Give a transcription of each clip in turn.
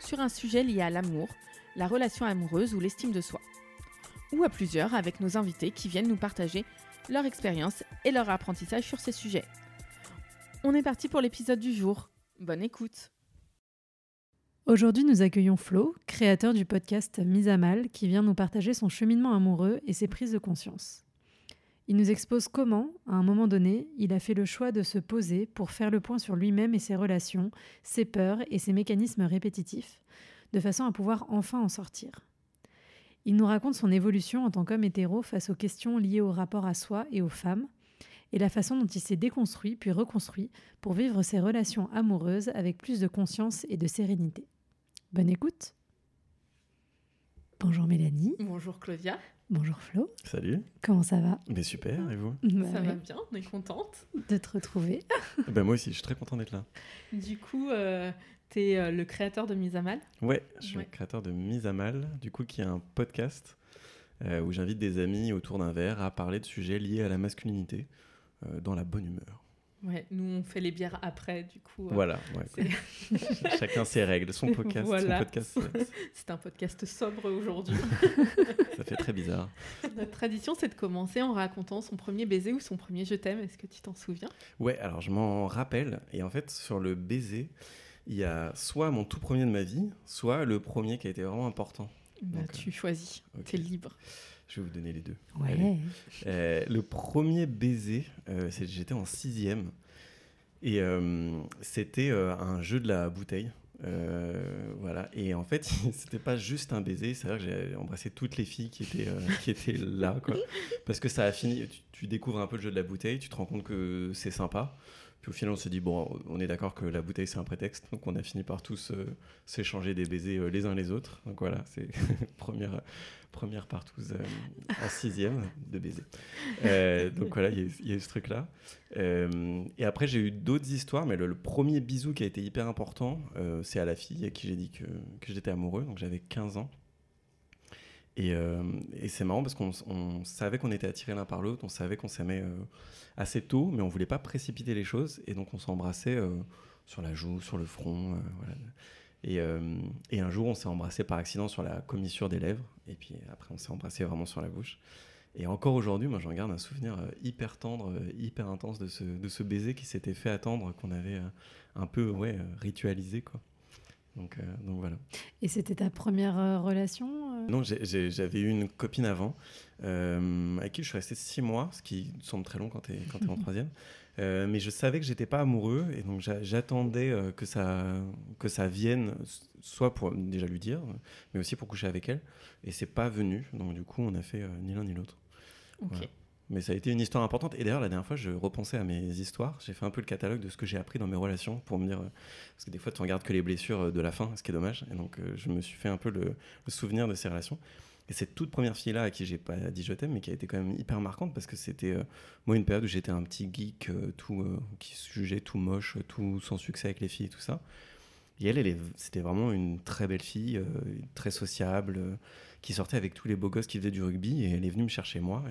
sur un sujet lié à l'amour, la relation amoureuse ou l'estime de soi. Ou à plusieurs avec nos invités qui viennent nous partager leur expérience et leur apprentissage sur ces sujets. On est parti pour l'épisode du jour. Bonne écoute. Aujourd'hui, nous accueillons Flo, créateur du podcast Mise à Mal, qui vient nous partager son cheminement amoureux et ses prises de conscience. Il nous expose comment, à un moment donné, il a fait le choix de se poser pour faire le point sur lui-même et ses relations, ses peurs et ses mécanismes répétitifs, de façon à pouvoir enfin en sortir. Il nous raconte son évolution en tant qu'homme hétéro face aux questions liées au rapport à soi et aux femmes, et la façon dont il s'est déconstruit puis reconstruit pour vivre ses relations amoureuses avec plus de conscience et de sérénité. Bonne écoute Bonjour Mélanie. Bonjour Claudia. Bonjour Flo. Salut. Comment ça va? Mais super, et vous? Bah Ça va bien, on est contente. De te retrouver. ben Moi aussi, je suis très content d'être là. Du coup, euh, tu es le créateur de Mise à Mal? Ouais, je suis Ouais. le créateur de Mise à Mal, du coup, qui est un podcast euh, où j'invite des amis autour d'un verre à parler de sujets liés à la masculinité euh, dans la bonne humeur. Ouais, nous on fait les bières après, du coup. euh, Voilà, ouais. chacun ses règles. Son podcast, Voilà. c'est- un podcast sobre aujourd'hui. ça fait très bizarre. Notre tradition, c'est de commencer en racontant son premier baiser ou son premier je t'aime. Est-ce que tu t'en souviens? Ouais, alors je m'en rappelle, et en fait, sur le baiser, il y a soit mon tout premier de ma vie, soit le premier qui a été vraiment important. bah, Donc, Tu choisis, ok. tu es libre. Je vais vous donner les deux. Ouais. Euh, le premier baiser, euh, c'est- j'étais en sixième. Et euh, c'était un jeu de la bouteille. Voilà. Et en fait, c'était pas juste un baiser, c'est-à-dire que j'ai embrassé toutes les filles qui étaient, qui étaient là. Quoi. Parce que ça a fini, tu, tu découvres un peu le jeu de la bouteille, tu te rends compte que c'est sympa. Au final, on se dit, bon, on est d'accord que la bouteille, c'est un prétexte. Donc on a fini par tous euh, s'échanger des baisers euh, les uns les autres. Donc voilà, c'est première, première partouze euh, en sixième de baiser. Euh, donc voilà, il y a eu- ce truc-là. Et après, j'ai eu d'autres histoires, mais le, le premier bisou qui a été hyper important, c'est à la fille à qui j'ai dit que, que j'étais amoureux. Donc j'avais 15 ans. Et, euh, et c'est marrant parce qu'on on savait qu'on était attirés l'un par l'autre, on savait qu'on s'aimait euh, assez tôt, mais on voulait pas précipiter les choses. Et donc on s'embrassait euh, sur la joue, sur le front. euh. Et, un jour, on s'est embrassé par accident sur la commissure des lèvres. Et puis après, on s'est embrassé vraiment sur la bouche. Et encore aujourd'hui, moi, j'en garde un souvenir hyper tendre, hyper intense de ce, de ce baiser qui s'était fait attendre, qu'on avait un peu ouais, ritualisé. Quoi. Donc, euh, donc voilà. Et c'était ta première euh, relation euh? Non, j'avais eu une copine avant, euh, avec qui je suis resté six mois, ce qui semble très long quand tu es, en troisième. Euh, mais je savais que j'étais pas amoureux, et donc j'a- j'attendais que, ça, que ça vienne, soit pour déjà lui dire, mais aussi pour coucher avec elle. Et c'est pas venu, donc du coup, on a fait ni l'un ni l'autre. Ok. Voilà. Mais ça a été une histoire importante. Et d'ailleurs, la dernière fois, je repensais à mes histoires. J'ai fait un peu le catalogue de ce que j'ai appris dans mes relations pour me dire. euh, Parce que des fois, tu regardes que les blessures euh, de la fin, ce qui est dommage. Et donc, euh, je me suis fait un peu le, souvenir de ces relations. Et cette toute première fille-là, à qui j'ai pas dit je t'aime, mais qui a été quand même hyper marquante parce que c'était, moi, une période où j'étais un petit geek tout, qui se jugeait tout moche, tout sans succès avec les filles et tout ça. Et elle, elle c'était vraiment une très belle fille, très sociable, qui sortait avec tous les beaux gosses qui faisaient du rugby. Et elle est venue me chercher moi.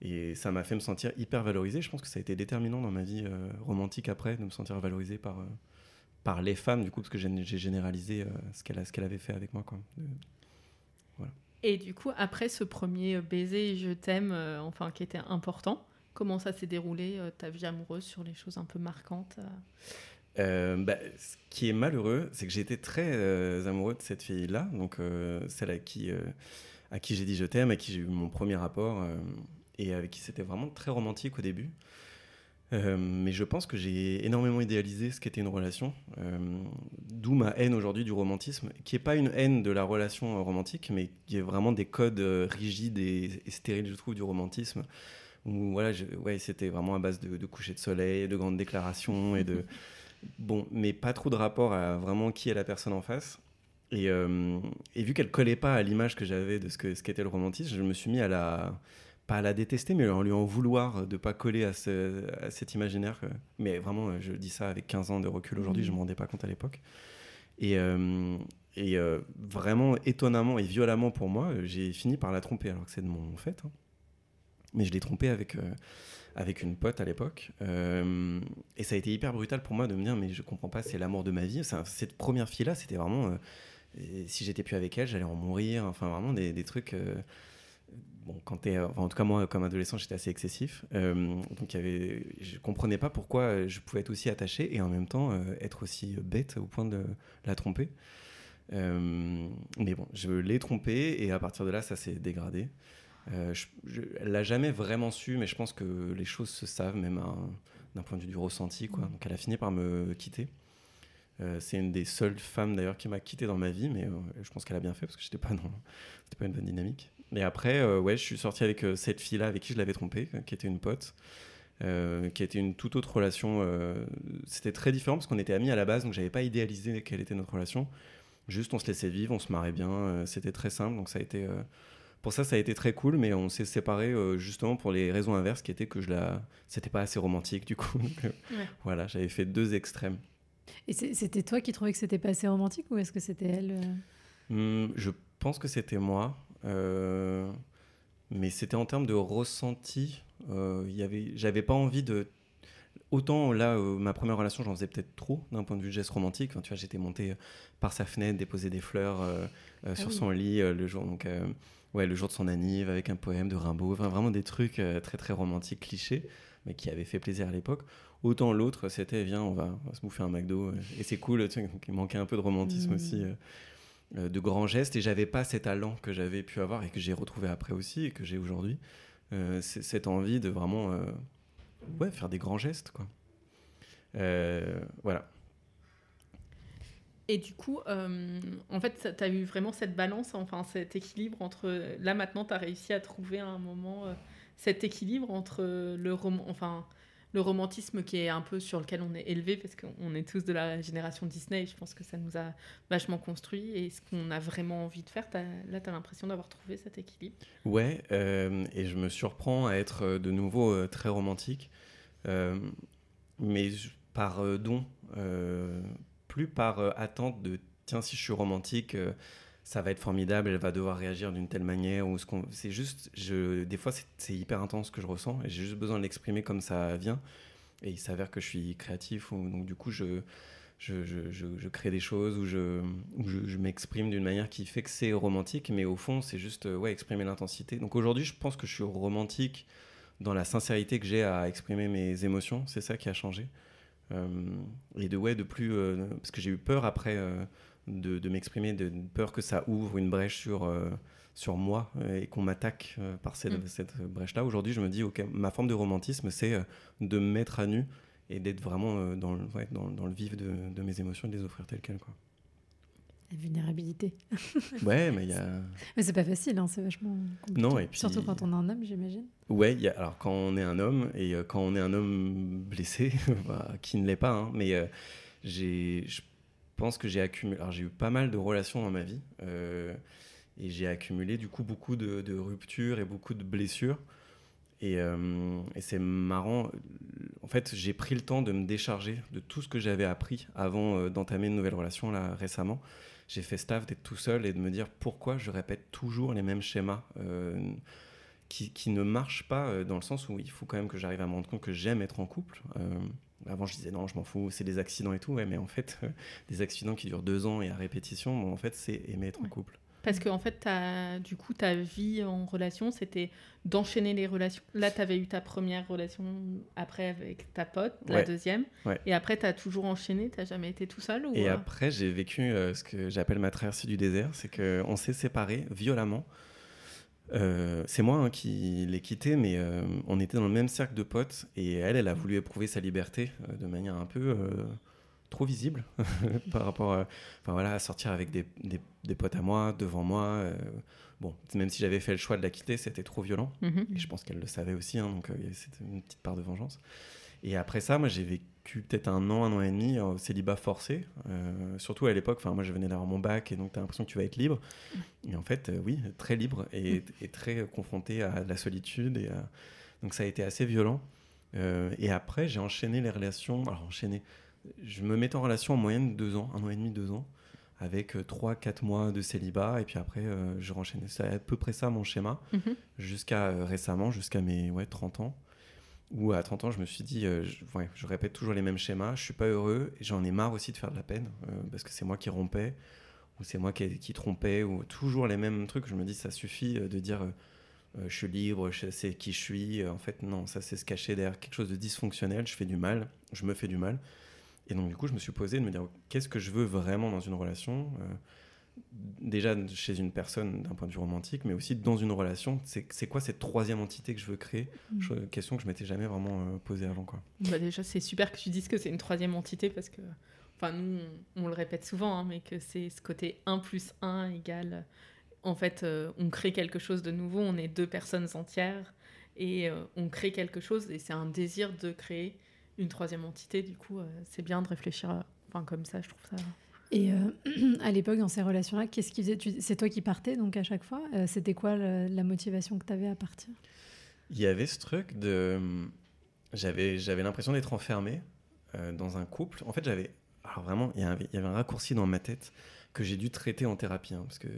Et ça m'a fait me sentir hyper valorisé. Je pense que ça a été déterminant dans ma vie euh, romantique après, de me sentir valorisé par, euh, par les femmes, du coup, parce que j'ai généralisé euh, ce qu'elle avait fait avec moi. Quoi. De- Et du coup, après ce premier baiser, je t'aime, euh, enfin qui était important, comment ça s'est déroulé euh, ta vie amoureuse sur les choses un peu marquantes euh? Euh, bah, ce qui est malheureux, c'est que j'ai été très euh, amoureux de cette fille-là, donc euh, celle à qui, euh, à qui j'ai dit je t'aime, à qui j'ai eu mon premier rapport, euh, et avec qui c'était vraiment très romantique au début. Euh, mais je pense que j'ai énormément idéalisé ce qu'était une relation, euh, d'où ma haine aujourd'hui du romantisme, qui n'est pas une haine de la relation euh, romantique, mais qui est vraiment des codes rigides et, et stériles, je trouve, du romantisme. Où voilà, je- ouais, c'était vraiment à base de, de coucher de soleil, de grandes déclarations et de bon, mais pas trop de rapport à vraiment qui est la personne en face. et, et, vu qu'elle collait pas à l'image que j'avais de ce qu'était ce qu'était le romantisme, je me suis mis à la pas à la détester, mais en lui en vouloir de pas coller à, ce, à cet imaginaire. Mais vraiment, je dis ça avec 15 ans de recul aujourd'hui, je ne me rendais pas compte à l'époque. Et, et vraiment, étonnamment et violemment pour moi, j'ai fini par la tromper, alors que c'est de mon fait. Hein. Mais je l'ai trompée avec, avec une pote à l'époque. Euh, et ça a été hyper brutal pour moi de me dire, mais je comprends pas, c'est l'amour de ma vie. Cette première fille-là, c'était vraiment. Euh, si j'étais plus avec elle, j'allais en mourir. Enfin, vraiment des, des trucs. Euh, bon, quand es, enfin, en tout cas, moi, comme adolescent, j'étais assez excessif. donc, y avait, je comprenais pas pourquoi je pouvais être aussi attaché et en même temps être aussi bête au point de la tromper. mais bon, je l'ai trompée et à partir de là, ça s'est dégradé. Euh, je, elle l'a jamais vraiment su, mais je pense que les choses se savent, même d'un point de vue du ressenti. Quoi. Mm. Donc elle a fini par me quitter. Euh, c'est une des seules femmes d'ailleurs qui m'a quitté dans ma vie, mais euh, je pense qu'elle a bien fait parce que j'étais pas dans, c'était pas une bonne dynamique. Mais après, ouais, je suis sorti avec cette fille-là avec qui je l'avais trompée, qui était une pote. qui était une toute autre relation. c'était très différent parce qu'on était amis à la base, donc j'avais pas idéalisé quelle était notre relation. Juste, on se laissait vivre, on se marrait bien. c'était très simple, donc ça a été pour ça, ça a été très cool, mais on s'est séparés euh, justement pour les raisons inverses, qui étaient que je la, c'était pas assez romantique du coup. Euh, voilà, j'avais fait deux extrêmes. Et c'était toi qui trouvais que c'était pas assez romantique ou est-ce que c'était elle euh? hmm, Je pense que c'était moi, mais c'était en termes de ressenti. Y avait, j'avais pas envie de Autant là, ma première relation, j'en faisais peut-être trop d'un point de vue geste romantique. tu vois, j'étais monté par sa fenêtre, déposer des fleurs ah sur son lit le jour. Donc, ouais, le jour de son anniv avec un poème de Rimbaud, vraiment des trucs euh, très très romantiques, clichés, mais qui avaient fait plaisir à l'époque. Autant l'autre, c'était viens, on va, se bouffer un McDo. Euh, et c'est cool, tu sais, il manquait un peu de romantisme mmh. aussi, euh, de grands gestes. Et j'avais pas cet talent que j'avais pu avoir et que j'ai retrouvé après aussi et que j'ai aujourd'hui. cette envie de vraiment ouais, faire des grands gestes, quoi. voilà. Et du coup, euh, en fait, tu as eu vraiment cette balance, enfin cet équilibre entre... Là, maintenant, tu as réussi à trouver à un moment euh, cet équilibre entre le, enfin, le romantisme qui est un peu sur lequel on est élevé, parce qu'on est tous de la génération Disney, je pense que ça nous a vachement construit, et ce qu'on a vraiment envie de faire. là, tu as l'impression d'avoir trouvé cet équilibre? Ouais, euh, et je me surprends à être de nouveau très romantique, mais par don plus par euh, attente de tiens, si je suis romantique, euh, ça va être formidable, elle va devoir réagir d'une telle manière. ou ce qu'on... C'est juste, je... des fois, c'est hyper intense ce que je ressens et j'ai juste besoin de l'exprimer comme ça vient. Et il s'avère que je suis créatif, ou, donc du coup, je, je, je, je, crée des choses ou je, je, m'exprime d'une manière qui fait que c'est romantique, mais au fond, c'est juste euh, ouais, exprimer l'intensité. Donc aujourd'hui, je pense que je suis romantique dans la sincérité que j'ai à exprimer mes émotions. C'est ça qui a changé. Euh, et de ouais de plus euh, parce que j'ai eu peur après de, de m'exprimer de peur que ça ouvre une brèche sur sur moi et qu'on m'attaque par cette, mm. cette brèche-là. Aujourd'hui, je me dis, ok, ma forme de romantisme, c'est de me mettre à nu et d'être vraiment dans, le, dans, dans, le vif de, de, mes émotions et de les offrir telles quelles. Quoi. La vulnérabilité. ouais, mais il y a. Mais c'est pas facile, hein, c'est vachement. Compliqué. Non, et puis. Surtout quand on est un homme, j'imagine. Ouais, y a... alors quand on est un homme et euh, quand on est un homme blessé, bah, qui ne l'est pas, hein, mais euh, j'ai, je pense que j'ai accumulé. J'ai eu pas mal de relations dans ma vie euh, et j'ai accumulé du coup beaucoup de, ruptures et beaucoup de blessures. Et, et c'est marrant. En fait, j'ai pris le temps de me décharger de tout ce que j'avais appris avant d'entamer une nouvelle relation là récemment j'ai fait staff d'être tout seul et de me dire pourquoi je répète toujours les mêmes schémas euh, qui, ne marchent pas euh, dans le sens où il faut quand même que j'arrive à me rendre compte que j'aime être en couple. Euh, avant, je disais non, je m'en fous, c'est des accidents et tout, ouais, mais en fait, des accidents qui durent deux ans et à répétition, bon, en fait, c'est aimer être en couple. Parce qu'en en fait, as, du coup, ta vie en relation, c'était d'enchaîner les relations. Là, tu avais eu ta première relation après avec ta pote, la deuxième. Et après, tu as toujours enchaîné, tu jamais été tout seul ou... Et après, j'ai vécu euh, ce que j'appelle ma traversée du désert. C'est qu'on s'est séparés violemment. Euh, c'est moi hein, qui l'ai quitté, mais euh, on était dans le même cercle de potes. Et elle, elle a voulu éprouver sa liberté de manière un peu trop visible par rapport à, enfin voilà, à sortir avec des, des, potes à moi, devant moi. Euh, bon, même si j'avais fait le choix de la quitter, c'était trop violent. Mhm. Et je pense qu'elle le savait aussi, hein, donc euh, c'était une petite part de vengeance. Et après ça, moi, j'ai vécu vécu peut-être un an, un an et demi au célibat forcé. Euh, surtout à l'époque, moi je venais d'avoir mon bac et donc tu as l'impression que tu vas être libre. Et en fait, oui, très libre et, très confronté à la solitude. Et Donc ça a été assez violent. et après, j'ai enchaîné les relations. Alors enchaîné, je me mettais en relation en moyenne deux ans, un an et demi, deux ans avec 3-4 mois de célibat, et puis après, je renchaînais. C'est à peu près ça mon schéma, mhm. jusqu'à récemment, jusqu'à mes ouais, 30 ans où à 30 ans, je me suis dit, euh, je, répète toujours les mêmes schémas, je suis pas heureux, j'en ai marre aussi de faire de la peine, euh, parce que c'est moi qui rompais, ou c'est moi qui, qui, trompais, ou toujours les mêmes trucs. Je me dis, ça suffit euh, de dire, je suis libre, je sais qui je suis. En fait, non, ça c'est se cacher derrière quelque chose de dysfonctionnel, je fais du mal, je me fais du mal. Et donc, du coup, je me suis posé de me dire, qu'est-ce que je veux vraiment dans une relation déjà chez une personne d'un point de vue romantique, mais aussi dans une relation. C'est quoi cette troisième entité que je veux créer? Mm. Question que je m'étais jamais vraiment euh, posée avant. Quoi. Bah déjà, c'est super que tu dises que c'est une troisième entité parce que, enfin, nous, on, le répète souvent, hein, mais que c'est ce côté 1 plus 1 égale. En fait, euh, on crée quelque chose de nouveau, on est deux personnes entières et euh, on crée quelque chose et c'est un désir de créer une troisième entité. Du coup, c'est bien de réfléchir enfin, comme ça, je trouve ça. Et euh, à l'époque, dans ces relations-là, qu'est-ce qui faisait C'est toi qui partais donc à chaque fois? Euh, C'était quoi la motivation que tu avais à partir? Il y avait ce truc de. J'avais, j'avais l'impression d'être enfermé euh, dans un couple. En fait, j'avais. Alors vraiment, il y, avait, il y avait un raccourci dans ma tête que j'ai dû traiter en thérapie hein, parce que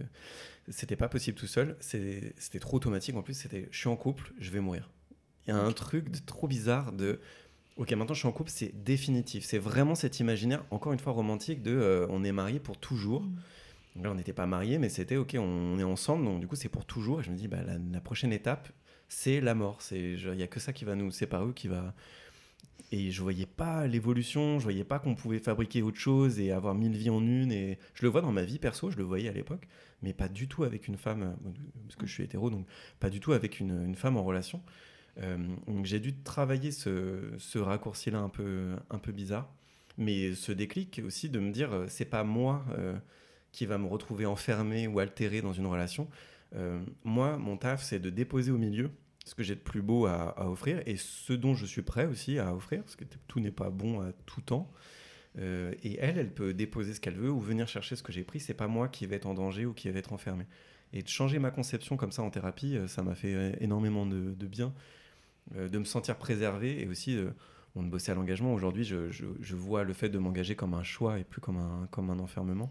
c'était pas possible tout seul. C'était trop automatique. En plus, c'était je suis en couple, je vais mourir. Il y a un truc de, trop bizarre de Ok, maintenant je suis en couple, c'est définitif. C'est vraiment cet imaginaire, encore une fois romantique, de euh, on est marié pour toujours. Mm. Là, on n'était pas marié, mais c'était ok, on, est ensemble, donc du coup c'est pour toujours. Et je me dis, bah, la, prochaine étape, c'est la mort. Il n'y a que ça qui va nous séparer, qui va. Et je voyais pas l'évolution, je voyais pas qu'on pouvait fabriquer autre chose et avoir mille vies en une. Et je le vois dans ma vie perso, je le voyais à l'époque, mais pas du tout avec une femme, parce que je suis hétéro, donc pas du tout avec une, une femme en relation. Euh, donc j'ai dû travailler ce, ce raccourci-là un peu, un peu bizarre. Mais ce déclic aussi de me dire, euh, c'est pas moi euh, qui va me retrouver enfermé ou altéré dans une relation. moi, mon taf, c'est de déposer au milieu ce que j'ai de plus beau à, offrir et ce dont je suis prêt aussi à offrir, parce que tout n'est pas bon à tout temps. et elle, elle peut déposer ce qu'elle veut ou venir chercher ce que j'ai pris. C'est pas moi qui vais être en danger ou qui vais être enfermé. Et de changer ma conception comme ça en thérapie, ça m'a fait énormément de, de bien. Euh, de me sentir préservé et aussi euh, on bossait à l'engagement. Aujourd'hui, je, je, vois le fait de m'engager comme un choix et plus comme un, comme un enfermement.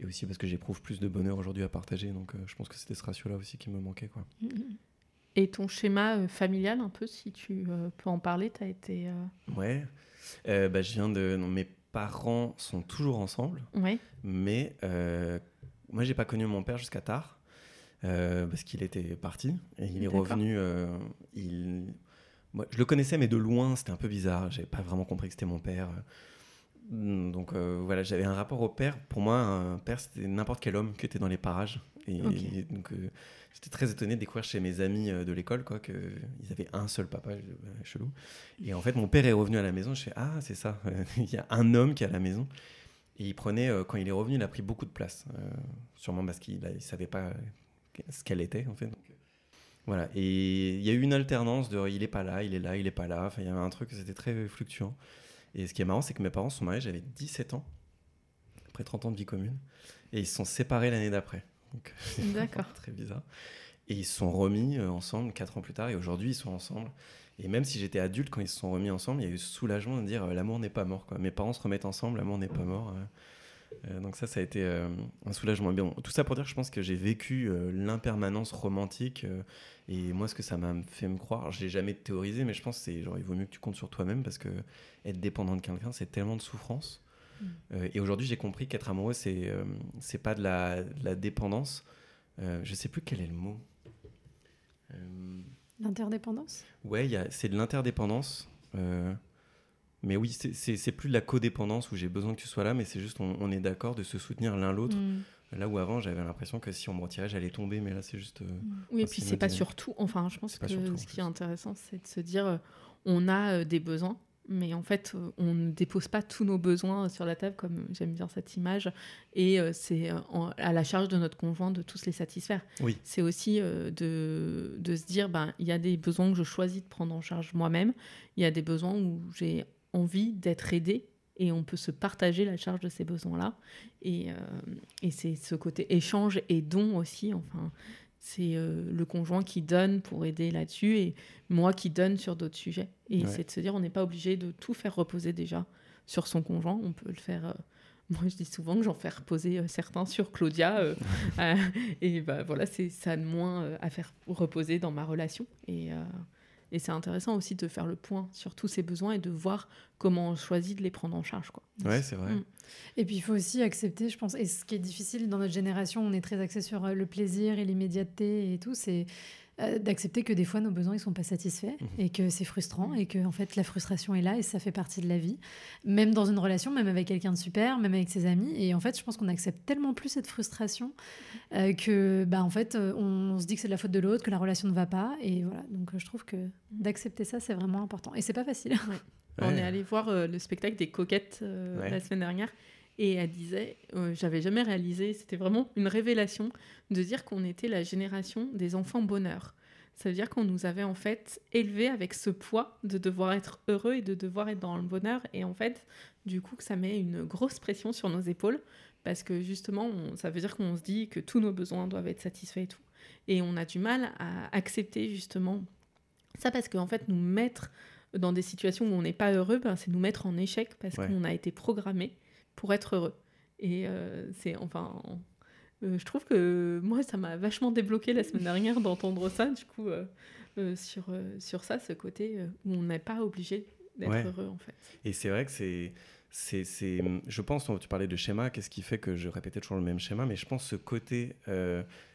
Et aussi parce que j'éprouve plus de bonheur aujourd'hui à partager. Donc euh, je pense que c'était ce ratio-là aussi qui me manquait. Quoi. Et ton schéma familial, un peu, si tu peux en parler, tu as été. Ouais. bah, je viens de. mes parents sont toujours ensemble. Ouais. Mais moi, j'ai pas connu mon père jusqu'à tard. Euh, parce qu'il était parti et il est revenu. Euh, il... je le connaissais, mais de loin, c'était un peu bizarre. J'avais pas vraiment compris que c'était mon père. Hmm, donc euh, voilà, j'avais un rapport au père. Pour moi, un père, c'était n'importe quel homme qui était dans les parages. Et, donc j'étais très étonné de découvrir chez mes amis de l'école quoi qu'ils avaient un seul papa, chelou. Et en fait, mon père est revenu à la maison. Je fais ah c'est ça, il y a un homme qui est à la maison. Et il prenait, quand il est revenu, il a pris beaucoup de place. sûrement parce qu'il ne savait pas ce qu'elle était en fait. Euh, voilà. Et il y a eu une alternance de il est pas là, il est là, il est pas là. Enfin, il y avait un truc, c'était très fluctuant. Et ce qui est marrant, c'est que mes parents sont mariés, j'avais 17 ans, après 30 ans de vie commune, et ils se sont séparés l'année d'après. D'accord. très bizarre. Et ils se sont remis euh, ensemble 4 ans plus tard, et aujourd'hui ils sont ensemble. Et même si j'étais adulte quand ils se sont remis ensemble, il y a eu ce soulagement de dire euh, l'amour n'est pas mort. Quoi. Mes parents se remettent ensemble, l'amour n'est pas mort. Euh, donc ça, ça a été euh, un soulagement. Bien, tout ça pour dire que je pense que j'ai vécu euh, l'impermanence romantique. et moi, ce que ça m'a fait me croire, je l'ai jamais théorisé, mais je pense que c'est genre il vaut mieux que tu comptes sur toi-même parce que être dépendant de quelqu'un, c'est tellement de souffrance. Mm. et aujourd'hui, j'ai compris qu'être amoureux, c'est c'est pas de la, la dépendance. je sais plus quel est le mot. L'interdépendance? Ouais, c'est de l'interdépendance. Mais oui, c'est plus de la codépendance où j'ai besoin que tu sois là, mais c'est juste on, est d'accord de se soutenir l'un l'autre. Mm. Là où avant, j'avais l'impression que si on me retirait, j'allais tomber, mais là, c'est juste. Euh, mm. oui, et puis c'est pas surtout. Enfin, je pense que ce qui est intéressant, c'est de se dire euh, on a euh, des besoins, mais en fait, on ne dépose pas tous nos besoins sur la table, comme j'aime bien cette image, et c'est à la charge de notre conjoint de tous les satisfaire. Oui. C'est aussi de, de, se dire ben, il y a des besoins que je choisis de prendre en charge moi-même, il y a des besoins où j'ai envie d'être aidé et on peut se partager la charge de ces besoins-là. Et, euh, et c'est ce côté échange et don aussi. Enfin, c'est euh, le conjoint qui donne pour aider là-dessus et moi qui donne sur d'autres sujets. Et c'est de se dire, on n'est pas obligé de tout faire reposer déjà sur son conjoint. On peut le faire. Euh, moi, je dis souvent que j'en fais reposer certains sur Claudia. et bah, voilà, c'est ça de moins à faire reposer dans ma relation. Et, et c'est intéressant aussi de faire le point sur tous ces besoins et de voir comment on choisit de les prendre en charge. Quoi. Ouais, c'est vrai. Mm. Et puis il faut aussi accepter, je pense, et ce qui est difficile dans notre génération, on est très axé sur euh, le plaisir et l'immédiateté et tout, c'est euh, d'accepter que des fois nos besoins ils sont pas satisfaits mhm. et que c'est frustrant et que en fait la frustration est là et ça fait partie de la vie. Même dans une relation même avec quelqu'un de super même avec ses amis. Et en fait je pense qu'on accepte tellement plus cette frustration euh, que bah en fait euh, on, se dit que c'est de la faute de l'autre que la relation ne va pas. Et voilà. Donc je trouve que d'accepter ça c'est vraiment important. Et c'est pas facile. On est allé voir le spectacle des coquettes la semaine dernière et elle disait, j'avais jamais réalisé, c'était vraiment une révélation de dire qu'on était la génération des enfants bonheur. Ça veut dire qu'on nous avait en fait élevés avec ce poids de devoir être heureux et de devoir être dans le bonheur. Et en fait, du coup, que ça met une grosse pression sur nos épaules parce que justement, ça veut dire qu'on se dit que tous nos besoins doivent être satisfaits et tout. Et on a du mal à accepter justement ça parce qu'en fait, nous mettre dans des situations où on n'est pas heureux, ben, c'est nous mettre en échec parce qu'on a été programmé pour être heureux. Et euh, c'est enfin, euh, je trouve que moi, ça m'a vachement débloqué la semaine dernière d'entendre ça, du coup, euh, sur, sur ça, ce côté où on n'est pas obligé d'être heureux, en fait. Et c'est vrai que c'est. C'est, je pense, tu parlais de schéma, qu'est-ce qui fait que je répétais toujours le même schéma, mais je pense ce côté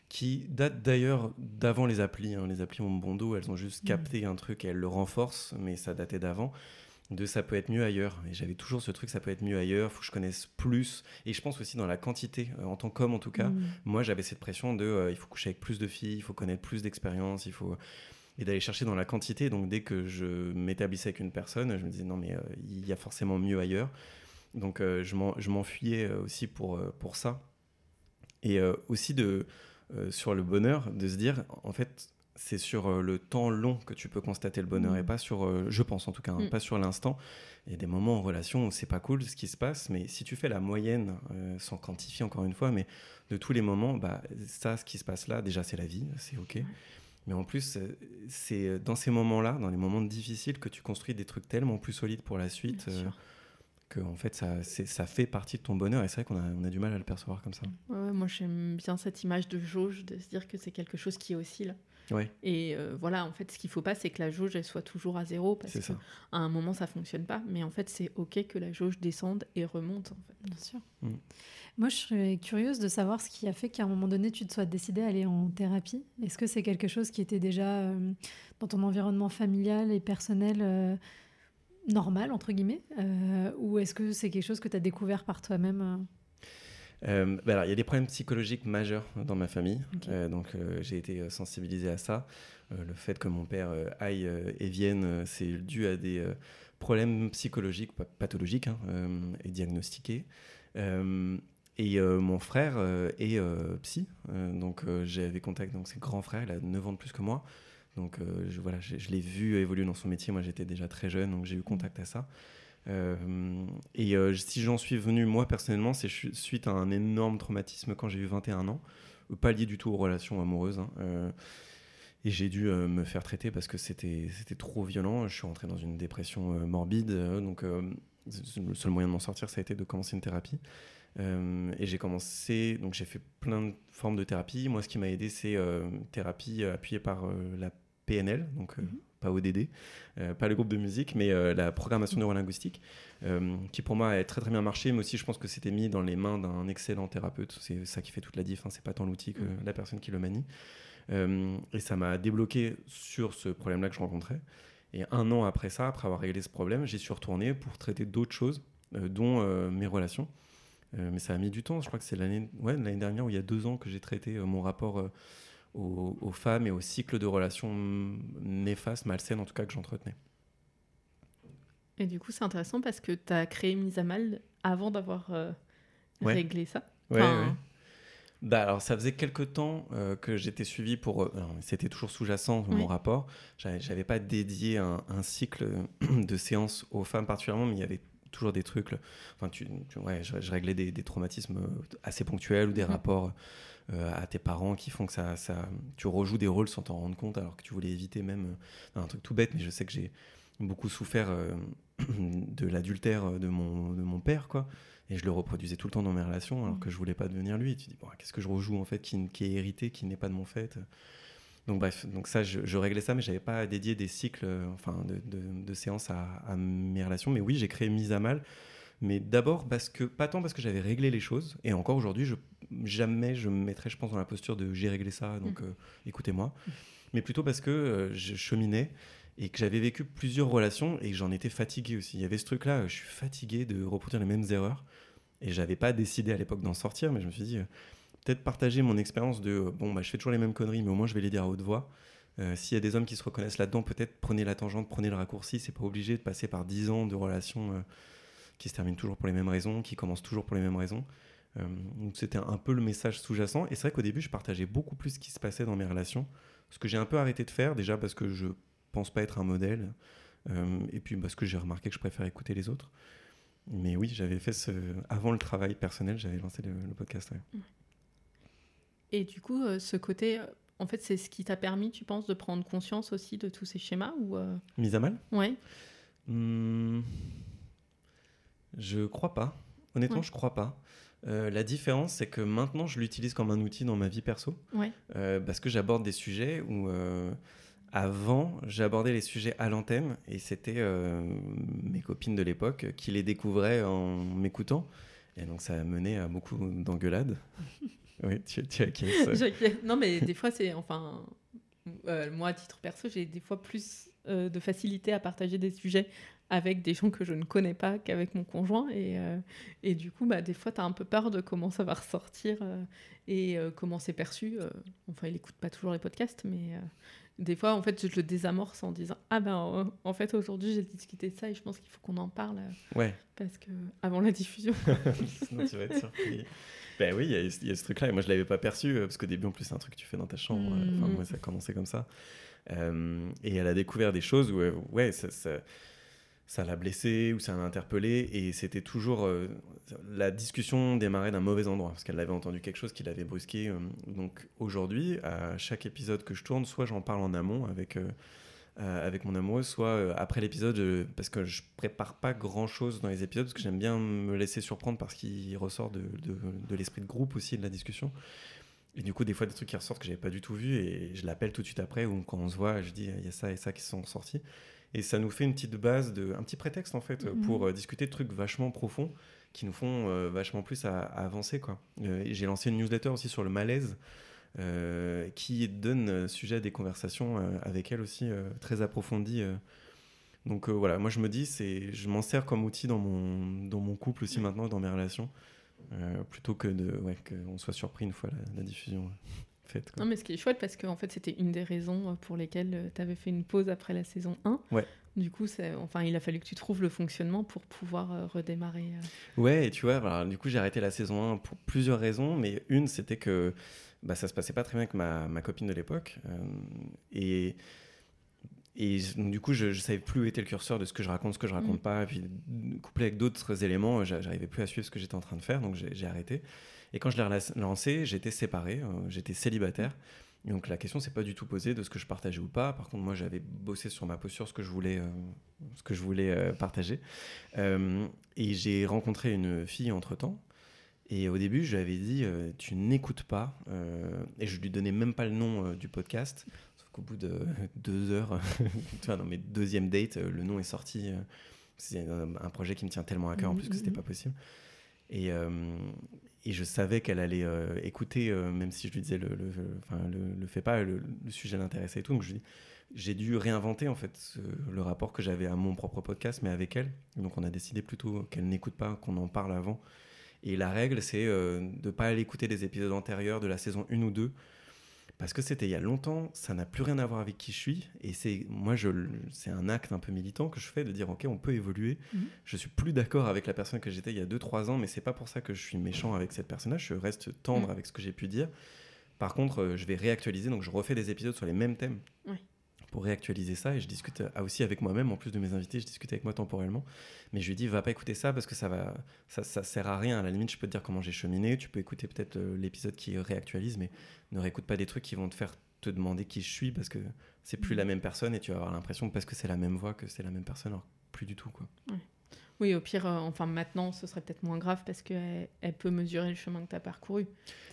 qui date d'ailleurs d'avant les applis. Hein. Les applis ont bon dos, elles ont juste mmh. capté un truc et elles le renforcent, mais ça datait d'avant de ça peut être mieux ailleurs. Et j'avais toujours ce truc, ça peut être mieux ailleurs, faut que je connaisse plus. Et je pense aussi dans la quantité, euh, en tant qu'homme en tout cas, mm. moi j'avais cette pression de euh, il faut coucher avec plus de filles, il faut connaître plus d'expérience, il faut. Et d'aller chercher dans la quantité. Donc dès que je m'établissais avec une personne, je me disais non, mais euh, il y a forcément mieux ailleurs. Donc je m'enfuyais aussi pour, pour ça. Et aussi de, sur le bonheur, de se dire en fait, c'est sur euh, le temps long que tu peux constater le bonheur et mm. pas sur, euh, je pense en tout cas, hein, mm. pas sur l'instant. Il y a des moments en relation où c'est pas cool ce qui se passe, mais si tu fais la moyenne, euh, sans quantifier encore une fois, mais de tous les moments, bah, ça, ce qui se passe là, déjà c'est la vie, c'est ok. Mais en plus, c'est dans ces moments-là, dans les moments difficiles, que tu construis des trucs tellement plus solides pour la suite. que en fait ça, ça fait partie de ton bonheur et c'est vrai qu'on a, on a du mal à le percevoir comme ça. moi j'aime bien cette image de jauge, de se dire que c'est quelque chose qui oscille. Et euh, voilà, en fait, ce qu'il faut pas, c'est que la jauge elle soit toujours à zéro parce qu'à un moment ça fonctionne pas. Mais en fait, c'est ok que la jauge descende et remonte. En fait. Bien sûr. Mm. Moi, je serais curieuse de savoir ce qui a fait qu'à un moment donné, tu te sois décidé à aller en thérapie. Est-ce que c'est quelque chose qui était déjà euh, dans ton environnement familial et personnel euh, normal, entre guillemets Ou est-ce que c'est quelque chose que tu as découvert par toi-même euh, bah il y a des problèmes psychologiques majeurs dans ma famille, euh, donc euh, j'ai été sensibilisé à ça. le fait que mon père aille et vienne, c'est dû à des problèmes psychologiques, pathologiques hein, et diagnostiqués. et mon frère est psy, donc j'avais contact, donc c'est grand frère, il a 9 ans de plus que moi. Donc je, voilà, je, je l'ai vu évoluer dans son métier, moi j'étais déjà très jeune, donc j'ai eu contact à ça. Euh, et euh, si j'en suis venu, moi personnellement, c'est suite à un énorme traumatisme quand j'ai eu 21 ans, pas lié du tout aux relations amoureuses. Hein, euh, et j'ai dû me faire traiter parce que c'était trop violent. Je suis rentré dans une dépression morbide. donc, le seul moyen de m'en sortir, ça a été de commencer une thérapie. et j'ai commencé, donc j'ai fait plein de formes de thérapie. Moi, ce qui m'a aidé, c'est thérapie appuyée par la PNL, donc mhm pas ODD, euh, pas le groupe de musique, mais euh, la programmation neurolinguistique, euh, qui pour moi a très très bien marché, mais aussi je pense que c'était mis dans les mains d'un excellent thérapeute. C'est ça qui fait toute la diff, hein. c'est pas tant l'outil que mm. la personne qui le manie. et ça m'a débloqué sur ce problème-là que je rencontrais. Et un an après ça, après avoir réglé ce problème, j'y suis retourné pour traiter d'autres choses, dont mes relations. mais ça a mis du temps. Je crois que c'est l'année ouais, dernière, où il y a deux ans, que j'ai traité mon rapport aux, femmes et au cycle de relations néfastes, malsaines en tout cas que j'entretenais. Et du coup, c'est intéressant parce que tu as créé Mise à Mal avant d'avoir euh, réglé ça. Ouais, bah alors ça faisait quelques temps euh, que j'étais suivi pour euh, c'était toujours sous-jacent mon rapport j'avais pas dédié un, un cycle de séances aux femmes particulièrement mais il y avait toujours des trucs enfin tu, tu- ouais je, je réglais des, des traumatismes assez ponctuels ou des Mhm. rapports euh, à tes parents qui font que ça, tu rejoues des rôles sans t'en rendre compte alors que tu voulais éviter même euh, un truc tout bête mais je sais que j'ai beaucoup souffert euh, de l'adultère de mon, de mon père quoi et je le reproduisais tout le temps dans mes relations alors que je voulais pas devenir lui. Et tu dis, bon, qu'est-ce que je rejoue en fait qui, est hérité, qui n'est pas de mon fait Donc bref, donc ça, je, réglais ça, mais j'avais pas dédié des cycles, enfin, de séances à, à mes relations. Mais oui, j'ai créé Mise à Mal. Mais d'abord parce que, pas tant parce que j'avais réglé les choses, et encore aujourd'hui, je, jamais je me mettrais, je pense, dans la posture de j'ai réglé ça, donc euh, écoutez-moi. Mais plutôt parce que euh, je cheminais et que j'avais vécu plusieurs relations et que j'en étais fatigué aussi. Il y avait ce truc-là, je suis fatigué de reproduire les mêmes erreurs. Et j'avais pas décidé à l'époque d'en sortir, mais je me suis dit, euh, peut-être partager mon expérience de, bon, bah, je fais toujours les mêmes conneries, mais au moins je vais les dire à haute voix. Euh, S'il y a des hommes qui se reconnaissent là-dedans, peut-être prenez la tangente, prenez le raccourci. C'est pas obligé de passer par 10 ans de relations euh, qui se terminent toujours pour les mêmes raisons, qui commencent toujours pour les mêmes raisons. Euh, donc c'était un peu le message sous-jacent. Et c'est vrai qu'au début, je partageais beaucoup plus ce qui se passait dans mes relations. Ce que j'ai un peu arrêté de faire, déjà parce que je pense pas être un modèle. euh, et puis parce que j'ai remarqué que je préfère écouter les autres. Mais oui, j'avais fait ce. Avant le travail personnel, j'avais lancé le, le podcast. ouais. Et du coup, euh, ce côté, en fait, c'est ce qui t'a permis, tu penses, de prendre conscience aussi de tous ces schémas ou euh, Mise à mal? Ouais. Hmm, Je crois pas. Honnêtement, Ouais. je crois pas. Euh, la différence, c'est que maintenant, je l'utilise comme un outil dans ma vie perso. Ouais. Euh, parce que j'aborde des sujets où. euh, avant, j'abordais les sujets à l'antenne et c'était mes copines de l'époque qui les découvraient en m'écoutant. Et donc, ça a mené à beaucoup d'engueulades. oui, tu, tu acquiesces. Non, mais des fois, c'est. Enfin. moi, à titre perso, j'ai des fois plus euh, de facilité à partager des sujets avec des gens que je ne connais pas qu'avec mon conjoint. Et, euh, et du coup, bah, des fois, tu as un peu peur de comment ça va ressortir euh, et comment c'est perçu. enfin, il n'écoute pas toujours les podcasts, mais des fois, en fait, je le désamorce en disant Ah ben, en fait, aujourd'hui, j'ai discuté de ça et je pense qu'il faut qu'on en parle Ouais. parce que avant la diffusion. Sinon, tu vas être surpris. Ben oui, il y, a- il y a ce truc-là. Et moi, je l'avais pas perçu parce qu'au début, en plus, c'est un truc que tu fais dans ta chambre. Enfin, Mhm. moi, ça a commencé comme ça. Euh, et elle a découvert des choses où, euh, ouais, ça, ça, ça l'a blessée ou ça l'a interpellée. Et c'était toujours. euh, la discussion démarrait d'un mauvais endroit parce qu'elle avait entendu quelque chose qui l'avait brusqué. donc aujourd'hui, à chaque épisode que je tourne, soit j'en parle en amont avec. avec mon amoureuse, soit après l'épisode, parce que je prépare pas grand chose dans les épisodes, parce que j'aime bien me laisser surprendre parce qu'il ressort de, de, de l'esprit de groupe aussi, de la discussion. Et du coup, des fois, des trucs qui ressortent que j'avais pas du tout vu, et je l'appelle tout de suite après, ou quand on se voit, je dis, il y a ça et ça qui sont sortis. Et ça nous fait une petite base, de, un petit prétexte en fait, Mhm. pour euh, discuter de trucs vachement profonds qui nous font euh, vachement plus à, à avancer. quoi. Euh, J'ai lancé une newsletter aussi sur le malaise, qui donne sujet à des conversations avec elle aussi très approfondies. Donc voilà, moi je me dis, je m'en sers comme outil dans mon, dans mon couple aussi maintenant, dans mes relations, euh, plutôt que de, ouais, qu'on soit surpris une fois la, la diffusion euh, faite. quoi. Non, mais ce qui est chouette, parce que en fait, c'était une des raisons euh, pour lesquelles tu avais fait une pause après la saison 1. Ouais. Du coup, enfin, il a fallu que tu trouves le fonctionnement pour pouvoir euh, redémarrer. euh. Ouais, et tu vois, voilà, du coup, j'ai arrêté la saison 1 pour plusieurs raisons, mais une, c'était que bah, ça se passait pas très bien avec ma, ma copine de l'époque. et, et donc, du coup, je, je savais plus où était le curseur de ce que je raconte, ce que je raconte Mm. pas. Et puis, couplé avec d'autres éléments, j'a- j'arrivais plus à suivre ce que j'étais en train de faire, donc j'ai arrêté. Et quand je l'ai lancé, j'étais séparé, euh, j'étais célibataire. Et donc la question s'est pas du tout posée de ce que je partageais ou pas. Par contre, moi, j'avais bossé sur ma posture, ce que je voulais, euh, ce que je voulais euh, partager. Et j'ai rencontré une fille entre temps. Et au début, je lui avais dit, tu n'écoutes pas. et je lui donnais même pas le nom du podcast. Qu'au bout de deux heures, dans mes deuxièmes dates, euh, le nom est sorti. euh, c'est un, projet qui me tient tellement à cœur en plus que c'était Mhm. pas possible. Et, euh, et je savais qu'elle allait euh, écouter, euh, même si je lui disais le, le, le, le fais pas, le, le sujet l'intéressait et tout. Donc je j'ai dû réinventer en fait le rapport que j'avais à mon propre podcast, mais avec elle. Donc on a décidé plutôt qu'elle n'écoute pas, qu'on en parle avant. Et la règle, c'est de pas aller écouter des épisodes antérieurs de la saison 1 ou 2. Parce que c'était il y a longtemps, ça n'a plus rien à voir avec qui je suis, et c'est moi je c'est un acte un peu militant que je fais de dire ok on peut évoluer. Mhm. Je suis plus d'accord avec la personne que j'étais il y a 2-3 ans, mais c'est pas pour ça que je suis méchant avec cette personne-là. Je reste tendre Mhm. avec ce que j'ai pu dire. Par contre, euh, je vais réactualiser, donc je refais des épisodes sur les mêmes thèmes. Pour réactualiser ça, et je discute euh, aussi avec moi-même, en plus de mes invités, je discute avec moi temporellement. Mais je lui dis, va pas écouter ça parce que ça va, ça, ça sert à rien. À la limite, je peux te dire comment j'ai cheminé. Tu peux écouter peut-être euh, l'épisode qui réactualise, mais ne réécoute pas des trucs qui vont te faire te demander qui je suis parce que c'est plus Mhm. la même personne et tu vas avoir l'impression parce que c'est la même voix que c'est la même personne, alors plus du tout quoi. Oui, au pire, euh, enfin maintenant, ce serait peut-être moins grave parce qu'elle elle peut mesurer le chemin que tu as parcouru.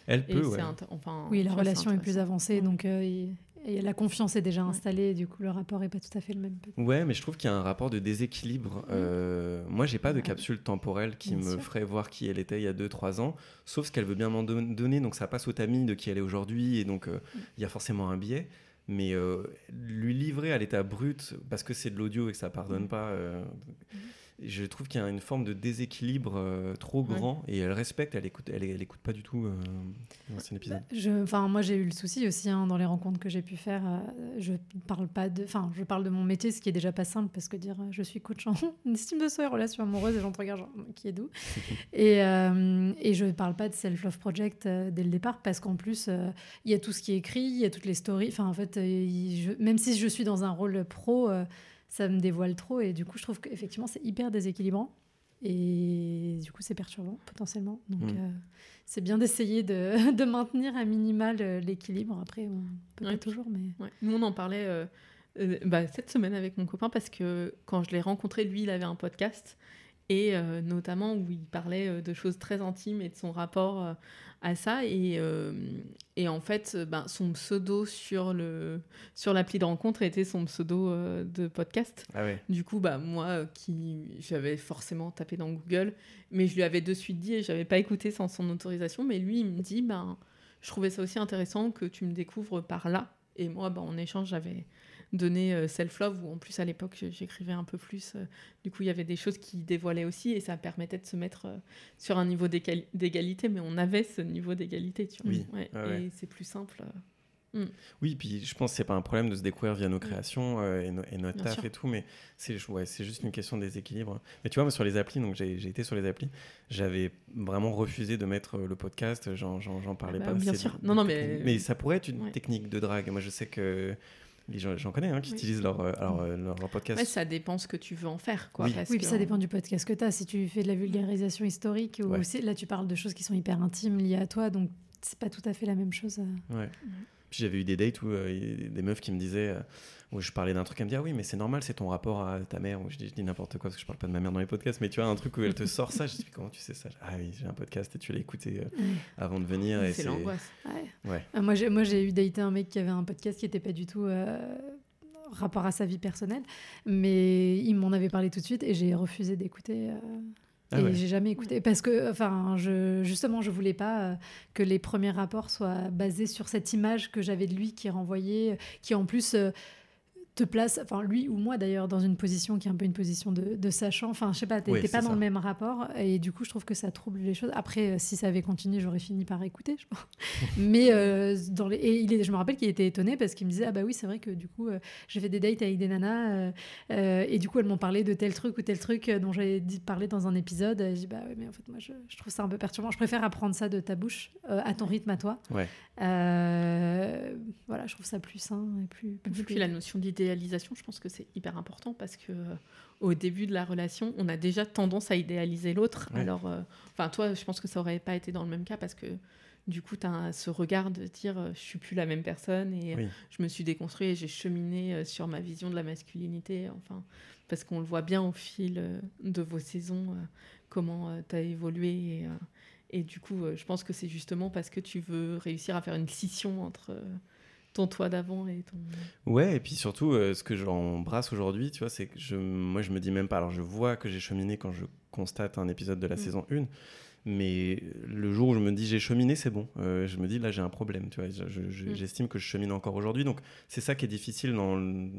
Elle Et peut, ouais. enfin, Oui, la relation est plus avancée, Ouais. donc euh, il- et la confiance est déjà installée, et du coup le rapport est pas tout à fait le même. Ouais, mais je trouve qu'il y a un rapport de déséquilibre. Euh, moi, j'ai pas de Ouais. capsule temporelle qui Bien me sûr. ferait voir qui elle était il y a 2-3 ans, sauf ce qu'elle veut bien m'en don- donner. Donc, ça passe au tamis de qui elle est aujourd'hui, et donc euh, il y a forcément un biais. Mais euh, lui livrer à l'état brut, parce que c'est de l'audio et que ça pardonne pas, euh, je trouve qu'il y a une forme de déséquilibre euh, trop Ouais. grand, et elle respecte, elle écoute, elle, elle écoute pas du tout euh, l'ancien épisode. Bah, enfin, moi j'ai eu le souci aussi hein, dans les rencontres que j'ai pu faire. euh, je parle pas de, enfin, je parle de mon métier, ce qui est déjà pas simple parce que dire euh, je suis coach en estime de soi et relations amoureuses, et gens te regardent genre qui est doux. et, euh, et je parle pas de self love project dès le départ parce qu'en plus il y a tout ce qui est écrit, il y a toutes les stories. Enfin en fait, je- même si je suis dans un rôle pro, ça me dévoile trop et du coup je trouve qu'effectivement c'est hyper déséquilibrant. Et du coup, c'est perturbant potentiellement. Donc, Mm. euh, c'est bien d'essayer de, de maintenir à minimal euh, l'équilibre. Après, on peut Ouais, pas toujours, mais. Ouais. Nous, on en parlait euh, euh, bah, cette semaine avec mon copain parce que quand je l'ai rencontré, lui, il avait un podcast et notamment où il parlait de choses très intimes et de son rapport à ça. Et, euh, et en fait, euh, ben, son pseudo sur le sur l'appli de rencontre était son pseudo euh, de podcast. Ah ouais. Du coup, bah, moi, qui j'avais forcément tapé dans Google, mais je lui avais de suite dit et j'avais pas écouté sans son autorisation. Mais lui, il me dit, ben, je trouvais ça aussi intéressant que tu me découvres par là. Et moi, ben, en échange, j'avais donné euh, Self Love, où en plus à l'époque, j'écrivais un peu plus. euh, du coup, il y avait des choses qui dévoilaient aussi et ça permettait de se mettre euh, sur un niveau d'égal- d'égalité, mais on avait ce niveau d'égalité, tu vois. Oui, Ouais, ouais, ouais. Et c'est plus simple. euh, Oui, puis je pense que c'est pas un problème de se découvrir via nos créations euh, et, no- et notre Bien taf sûr. et tout, mais c'est ouais, juste une question de déséquilibre. Mais tu vois, moi, sur les applis, donc j'ai été sur les applis, j'avais vraiment refusé de mettre le podcast, j'en j'en parlais bah, pas. bien sûr. Non, non, mais-. Mais ça pourrait être une Ouais. technique de drague. Moi, je sais que j'en connais hein, qui Oui. utilisent leur, euh, alors, euh, leur, leur podcast. Ouais, ça dépend ce que tu veux en faire, quoi. Oui. parce Oui, puis que ça on- dépend du podcast que tu as. Si tu fais de la vulgarisation historique, ou Ouais. là, tu parles de choses qui sont hyper intimes liées à toi, donc c'est pas tout à fait la même chose. euh. Ouais. Puis j'avais eu des dates où euh, des meufs qui me disaient, euh, où je parlais d'un truc, elles me disaient, ah oui, mais c'est normal, c'est ton rapport à ta mère. Ou je dis, je dis n'importe quoi parce que je parle pas de ma mère dans les podcasts, mais tu vois, un truc où elle te sort ça, je dis, comment tu sais ça? Ah oui, j'ai un podcast et tu l'as écouté euh, avant de venir. c'est l'angoisse. Ouais. Ouais. Euh, Moi, j'ai, moi, j'ai eu daté un mec qui avait un podcast qui était pas du tout euh, rapport à sa vie personnelle, mais il m'en avait parlé tout de suite et j'ai refusé d'écouter. euh, Ah et ouais. j'ai jamais écouté parce que, enfin, je, justement, je voulais pas que les premiers rapports soient basés sur cette image que j'avais de lui qui renvoyait, qui en plus te place, enfin lui ou moi d'ailleurs, dans une position qui est un peu une position de, de sachant. Enfin, je sais pas, t'es Oui, pas dans ça. le même rapport et du coup, je trouve que ça trouble les choses. Après, euh, si ça avait continué, j'aurais fini par écouter, je pense. Mais euh, dans les... et il est... je me rappelle qu'il était étonné parce qu'il me disait ah bah oui, c'est vrai que du coup, euh, j'ai fait des dates avec des nanas euh, et du coup, elles m'ont parlé de tel truc ou tel truc dont j'avais parler dans un épisode. Et J'ai dit bah oui, mais en fait, moi, je, je trouve ça un peu perturbant. Je préfère apprendre ça de ta bouche, euh, à ton rythme, à toi. Ouais. Euh, voilà, je trouve ça plus sain et plus. plus Puis fluide. la notion je pense que c'est hyper important parce que euh, au début de la relation, on a déjà tendance à idéaliser l'autre. Ouais. Alors, euh, enfin, toi, je pense que ça aurait pas été dans le même cas parce que du coup, tu as ce regard de dire euh, je suis plus la même personne et Oui. je me suis déconstruit et j'ai cheminé sur ma vision de la masculinité. Enfin, parce qu'on le voit bien au fil de vos saisons, comment tu as évolué. Et, et du coup, je pense que c'est justement parce que tu veux réussir à faire une scission entre ton toi d'avant et ton. Ouais, et puis surtout, euh, ce que j'embrasse aujourd'hui, tu vois, c'est que je, moi, je me dis même pas. Alors, je vois que j'ai cheminé quand je constate un épisode de la Mm. saison 1, mais le jour où je me dis j'ai cheminé, c'est bon. Euh, je me dis là, j'ai un problème, tu vois. je- je- je- Mm. J'estime que je chemine encore aujourd'hui. Donc, c'est ça qui est difficile dans le,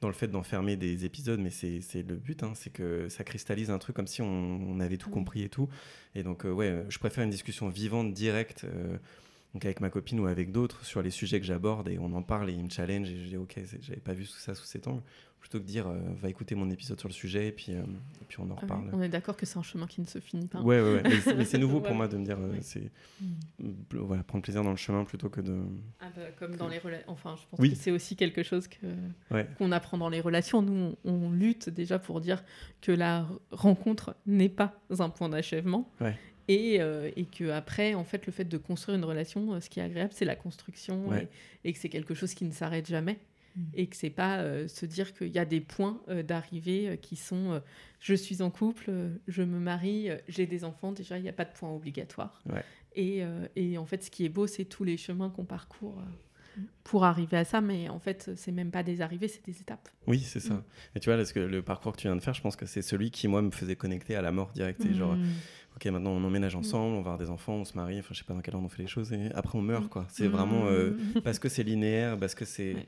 dans le fait d'enfermer des épisodes, mais c'est le but, hein, c'est que ça cristallise un truc comme si on, on avait tout Mm. compris et tout. Et donc, euh, ouais, je préfère une discussion vivante, directe. Donc avec ma copine ou avec d'autres sur les sujets que j'aborde et on en parle et ils me challenge et je dis ok j'avais pas vu tout ça sous cet angle plutôt que de dire euh, va écouter mon épisode sur le sujet et puis, euh, et puis on en Ah reparle. On est d'accord que c'est un chemin qui ne se finit pas. Ouais, ouais, ouais. Mais c'est- nouveau pour Ouais. moi de me dire, euh, Ouais. c'est Mm. euh, voilà, prendre plaisir dans le chemin plutôt que de. Ah bah, comme dans les relations. Enfin, je pense Oui. que c'est aussi quelque chose que Ouais. qu'on apprend dans les relations. Nous, on, on lutte déjà pour dire que la rencontre n'est pas un point d'achèvement. Et, euh, et que après, en fait, le fait de construire une relation, euh, ce qui est agréable, c'est la construction Ouais. et, et que c'est quelque chose qui ne s'arrête jamais. Mm. Et que c'est pas euh, se dire qu'il y a des points euh, d'arrivée euh, qui sont euh, je suis en couple, euh, je me marie, euh, j'ai des enfants. Déjà, il n'y a pas de point obligatoire. Ouais. Et, euh, et en fait, ce qui est beau, c'est tous les chemins qu'on parcourt euh, Mm. pour arriver à ça. Mais en fait, c'est même pas des arrivées, c'est des étapes. Oui, c'est ça. Mm. Et tu vois, là, ce que, le parcours que tu viens de faire, je pense que c'est celui qui, moi, me faisait connecter à la mort directe. C'est genre. Ok, maintenant on emménage ensemble, on va avoir des enfants, on se marie, enfin, je sais pas dans quel ordre on fait les choses, et après on meurt, quoi. C'est vraiment euh, Mm. parce que c'est linéaire, parce que c'est. Ouais.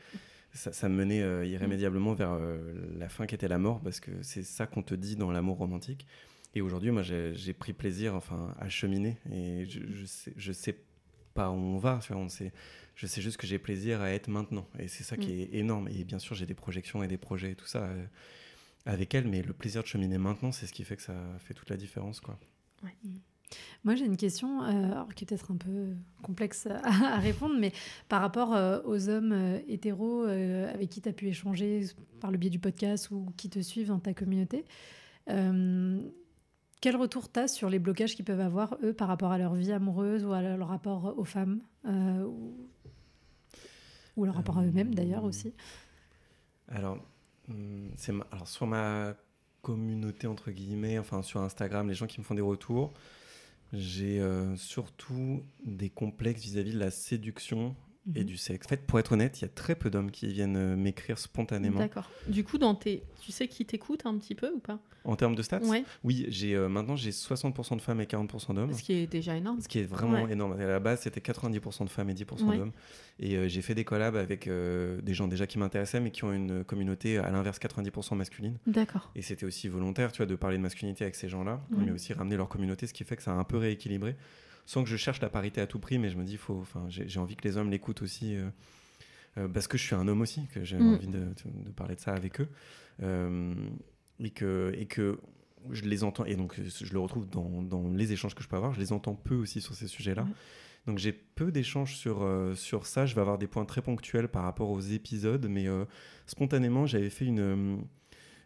Ça, ça me menait euh, irrémédiablement vers euh, la fin qui était la mort, parce que c'est ça qu'on te dit dans l'amour romantique. Et aujourd'hui, moi, j'ai pris plaisir enfin, à cheminer. Et je, je, sais, je sais pas où on va. tu vois, on sait, je sais juste que j'ai plaisir à être maintenant. Et c'est ça qui est énorme. Et bien sûr, j'ai des projections et des projets et tout ça euh, avec elle. Mais le plaisir de cheminer maintenant, c'est ce qui fait que ça fait toute la différence. Quoi. Moi, j'ai une question euh, alors, qui est peut-être un peu complexe à, à répondre, mais par rapport euh, aux hommes euh, hétéros euh, avec qui tu as pu échanger par le biais du podcast ou qui te suivent dans ta communauté, euh, quel retour tu as sur les blocages qu'ils peuvent avoir, eux, par rapport à leur vie amoureuse ou à leur rapport aux femmes euh, ou, ou leur rapport à eux-mêmes, d'ailleurs, aussi? Alors, hum, c'est ma- alors, sur ma communauté, entre guillemets, enfin sur Instagram, les gens qui me font des retours, j'ai euh, surtout des complexes vis-à-vis de la séduction et Mhm. du sexe. En fait, pour être honnête, il y a très peu d'hommes qui viennent euh, m'écrire spontanément. D'accord. Du coup, dans tes... tu sais qui t'écoute un petit peu ou pas? En termes de stats, Ouais. oui, j'ai euh, maintenant j'ai 60% de femmes et 40% d'hommes. Ce qui est déjà énorme. Ce qui est vraiment Ouais. énorme. À la base, c'était 90% de femmes et 10% Ouais. d'hommes. Et euh, j'ai fait des collabs avec euh, des gens déjà qui m'intéressaient, mais qui ont une communauté à l'inverse 90% masculine. D'accord. Et c'était aussi volontaire, tu vois, de parler de masculinité avec ces gens-là, mais aussi ramener leur communauté, ce qui fait que ça a un peu rééquilibré. Sans que je cherche la parité à tout prix, mais je me dis, faut, enfin, j'ai envie que les hommes l'écoutent aussi, euh, euh, parce que je suis un homme aussi, que j'ai Mm. envie de, de parler de ça avec eux, Euh, et que et que je les entends, et donc je le retrouve dans, dans les échanges que je peux avoir, je les entends peu aussi sur ces sujets-là. Ouais. Donc j'ai peu d'échanges sur, euh, sur ça. Je vais avoir des points très ponctuels par rapport aux épisodes, mais spontanément, j'avais fait une,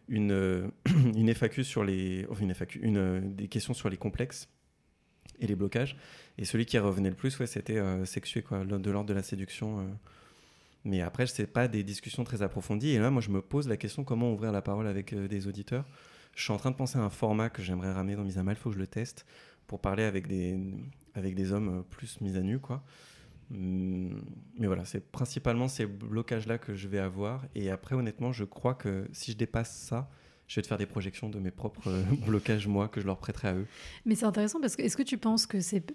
une, une FAQ sur les. Enfin, une FAQ, une, des questions sur les complexes et les blocages. Et celui qui revenait le plus, ouais, c'était euh, sexué, quoi, de l'ordre de la séduction. euh. Mais après, c'est pas des discussions très approfondies. Et là, moi, je me pose la question comment ouvrir la parole avec euh, des auditeurs? Je suis en train de penser à un format que j'aimerais ramener dans Mise à Mal. Il faut que je le teste pour parler avec des, avec des hommes plus mis à nu, quoi. Hum, Mais voilà, c'est principalement ces blocages-là que je vais avoir. Et après, honnêtement, je crois que si je dépasse ça, je vais te faire des projections de mes propres euh, blocages, moi, que je leur prêterai à eux. Mais c'est intéressant parce que est-ce que tu penses que c'est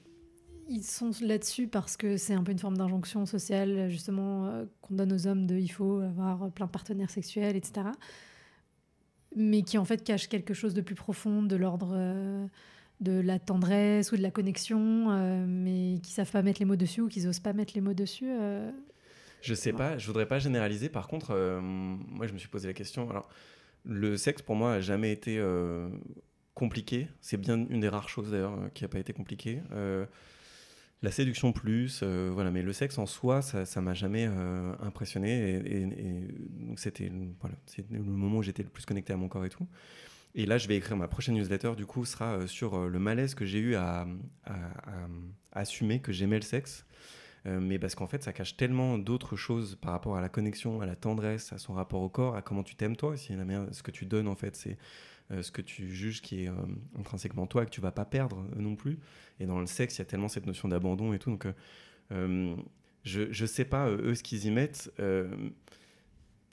ils sont là-dessus parce que c'est un peu une forme d'injonction sociale justement euh, qu'on donne aux hommes de il faut avoir plein de partenaires sexuels etc. Mais qui en fait cache quelque chose de plus profond de l'ordre euh, de la tendresse ou de la connexion, euh, mais qui savent pas mettre les mots dessus ou qu'ils osent pas mettre les mots dessus. euh? Je sais pas, je voudrais pas généraliser. Par contre, euh, moi, je me suis posé la question. Alors, le sexe, pour moi, a jamais été euh, compliqué. C'est bien une des rares choses, d'ailleurs, euh, qui n'a pas été compliquée. Euh, la séduction plus, voilà. Mais le sexe en soi, ça, m'a jamais impressionné. Et, donc, c'était le- moment où j'étais le plus connecté à mon corps et tout. Et là, je vais écrire ma prochaine newsletter, du coup, sera sur le malaise que j'ai eu à assumer que j'aimais le sexe. Euh, mais parce qu'en fait, ça cache tellement d'autres choses par rapport à la connexion, à la tendresse, à son rapport au corps, à comment tu t'aimes toi aussi. La manière- ce que tu donnes, en fait, c'est euh, ce que tu juges qui est euh, intrinsèquement toi, que tu vas pas perdre non plus. Et dans le sexe, il y a tellement cette notion d'abandon et tout. Donc, je, je sais pas, eux, ce qu'ils y mettent.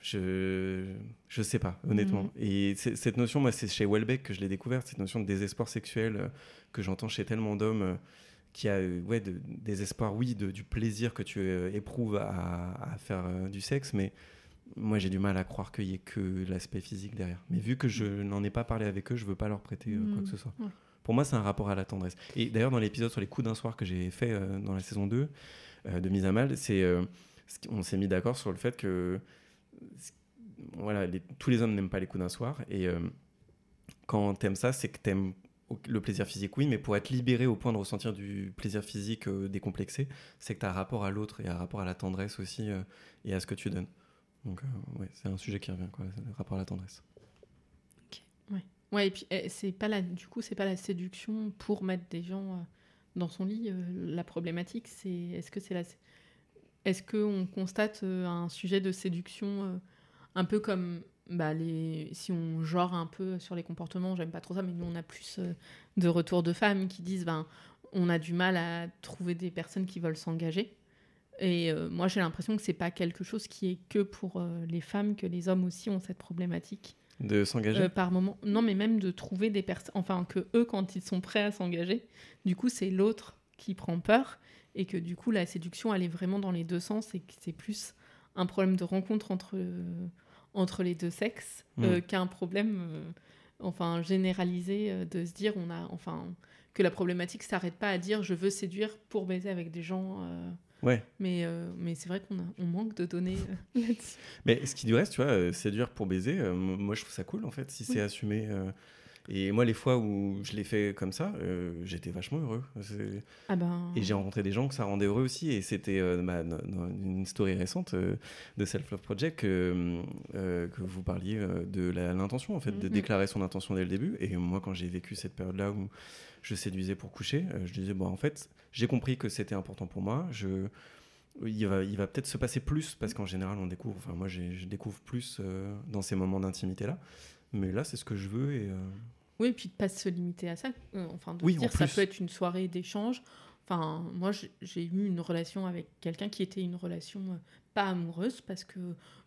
je je sais pas honnêtement Mhm. et cette notion moi c'est chez Welbeck que je l'ai découverte cette notion de désespoir sexuel euh, que j'entends chez tellement d'hommes euh, qui a euh, ouais, de, désespoir, oui, de, du plaisir que tu euh, éprouves à, à faire euh, du sexe, mais moi j'ai du mal à croire qu'il y ait que l'aspect physique derrière. Mais vu que je n'en ai pas parlé avec eux, je veux pas leur prêter euh, quoi Mm. que ce soit. Ouais. pour moi, c'est un rapport à la tendresse. Et d'ailleurs, dans l'épisode sur les coups d'un soir que j'ai fait dans la saison 2 euh, de Mise à Mal, c'est, ce on s'est mis d'accord sur le fait que voilà, les- tous les hommes n'aiment pas les coups d'un soir. Et quand t'aimes ça, c'est que t'aimes le plaisir physique, oui, mais pour être libéré au point de ressentir du plaisir physique euh, décomplexé, c'est que tu as un rapport à l'autre et un rapport à la tendresse aussi euh, et à ce que tu donnes. Donc, euh, ouais, c'est un sujet qui revient, quoi, le rapport à la tendresse. Ouais, et puis eh, c'est pas la, du coup, c'est pas la séduction pour mettre des gens euh, dans son lit. la problématique, c'est est-ce que c'est la, est-ce que on constate un sujet de séduction un peu comme bah, les, si on genre un peu sur les comportements, j'aime pas trop ça, mais nous on a plus euh, de retours de femmes qui disent ben on a du mal à trouver des personnes qui veulent s'engager. Et euh, moi j'ai l'impression que c'est pas quelque chose qui est que pour euh, les femmes, que les hommes aussi ont cette problématique. De s'engager? Euh, par moment. Non, mais même de trouver des personnes. Enfin, que eux, quand ils sont prêts à s'engager, du coup, c'est l'autre qui prend peur. Et que du coup, la séduction, elle est vraiment dans les deux sens. Et que c'est plus un problème de rencontre entre, entre les deux sexes euh, Mm. qu'un problème euh, enfin, généralisé euh, de se dire on a, enfin, que la problématique s'arrête pas à dire je veux séduire pour baiser avec des gens. euh, Ouais. mais euh, mais c'est vrai qu'on a- on manque de données euh, là-dessus. Mais ce qui du reste, tu vois, euh, séduire pour baiser, euh, moi je trouve ça cool en fait, si c'est assumé. Euh, et moi, les fois où je l'ai fait comme ça, euh, j'étais vachement heureux. Ah ben. Et j'ai rencontré des gens que ça rendait heureux aussi. Et c'était euh, bah, no- no- une story récente euh, de Self Love Project que, euh, que vous parliez euh, de l'intention, en fait, de Mhm. déclarer son intention dès le début. Et moi, quand j'ai vécu cette période-là où je séduisais pour coucher, euh, je disais, bon, en fait, j'ai compris que c'était important pour moi. Je, il va, il va peut-être se passer plus, parce qu'en général, on découvre, enfin, moi, je découvre plus euh, dans ces moments d'intimité-là. Mais là, c'est ce que je veux. Et, euh, Oui, et puis de pas se limiter à ça. Euh, enfin, de Oui, en dire ça peut être une soirée d'échange. Enfin, moi, j'ai- eu une relation avec quelqu'un qui était une relation euh, pas amoureuse parce que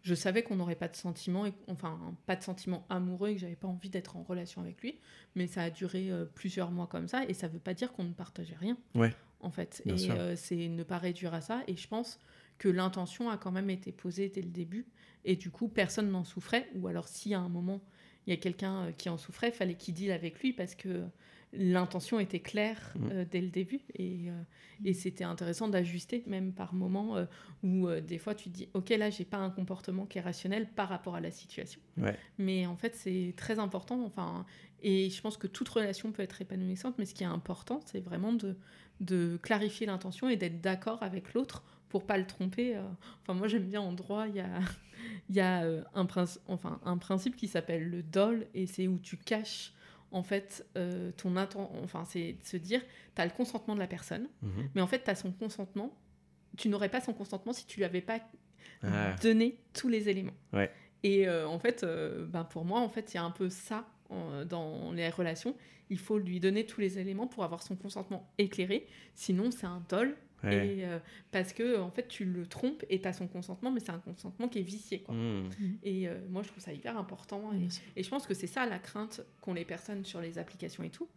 je savais qu'on n'aurait pas de sentiments, et, enfin, pas de sentiments amoureux et que j'avais pas envie d'être en relation avec lui. Mais ça a duré euh, plusieurs mois comme ça et ça veut pas dire qu'on ne partageait rien. Ouais. En fait. Bien et euh, c'est ne pas réduire à ça. Et je pense que l'intention a quand même été posée dès le début. Et du coup, personne n'en souffrait. Ou alors, si à un moment, il y a quelqu'un euh, qui en souffrait, fallait qu'il deal avec lui parce que l'intention était claire Mhm. euh, dès le début. Et, euh, et c'était intéressant d'ajuster, même par moment euh, où des fois tu te dis Ok, là, j'ai pas un comportement qui est rationnel par rapport à la situation. Ouais. Mais en fait, c'est très important. Enfin, et je pense que toute relation peut être épanouissante, mais ce qui est important, c'est vraiment de, de clarifier l'intention et d'être d'accord avec l'autre pour pas le tromper. euh. Enfin, moi, j'aime bien en droit, il y a, il y a euh, un, princi- enfin, un principe qui s'appelle le dol, et c'est où tu caches en fait euh, ton intention. Enfin, c'est de se dire, tu as le consentement de la personne, mhm. mais en fait, tu as son consentement. Tu n'aurais pas son consentement si tu lui avais pas Ah. donné tous les éléments. Ouais. Et euh, en fait, euh, ben, pour moi, en fait, il y a un peu ça en- dans les relations. Il faut lui donner tous les éléments pour avoir son consentement éclairé. Sinon, c'est un dol. Ouais. Et, euh, parce que en fait, tu le trompes et tu as son consentement, mais c'est un consentement qui est vicié. Quoi. Mhm. Et euh, moi, je trouve ça hyper important. Et, et je pense que c'est ça la crainte qu'ont les personnes sur les applications et tout.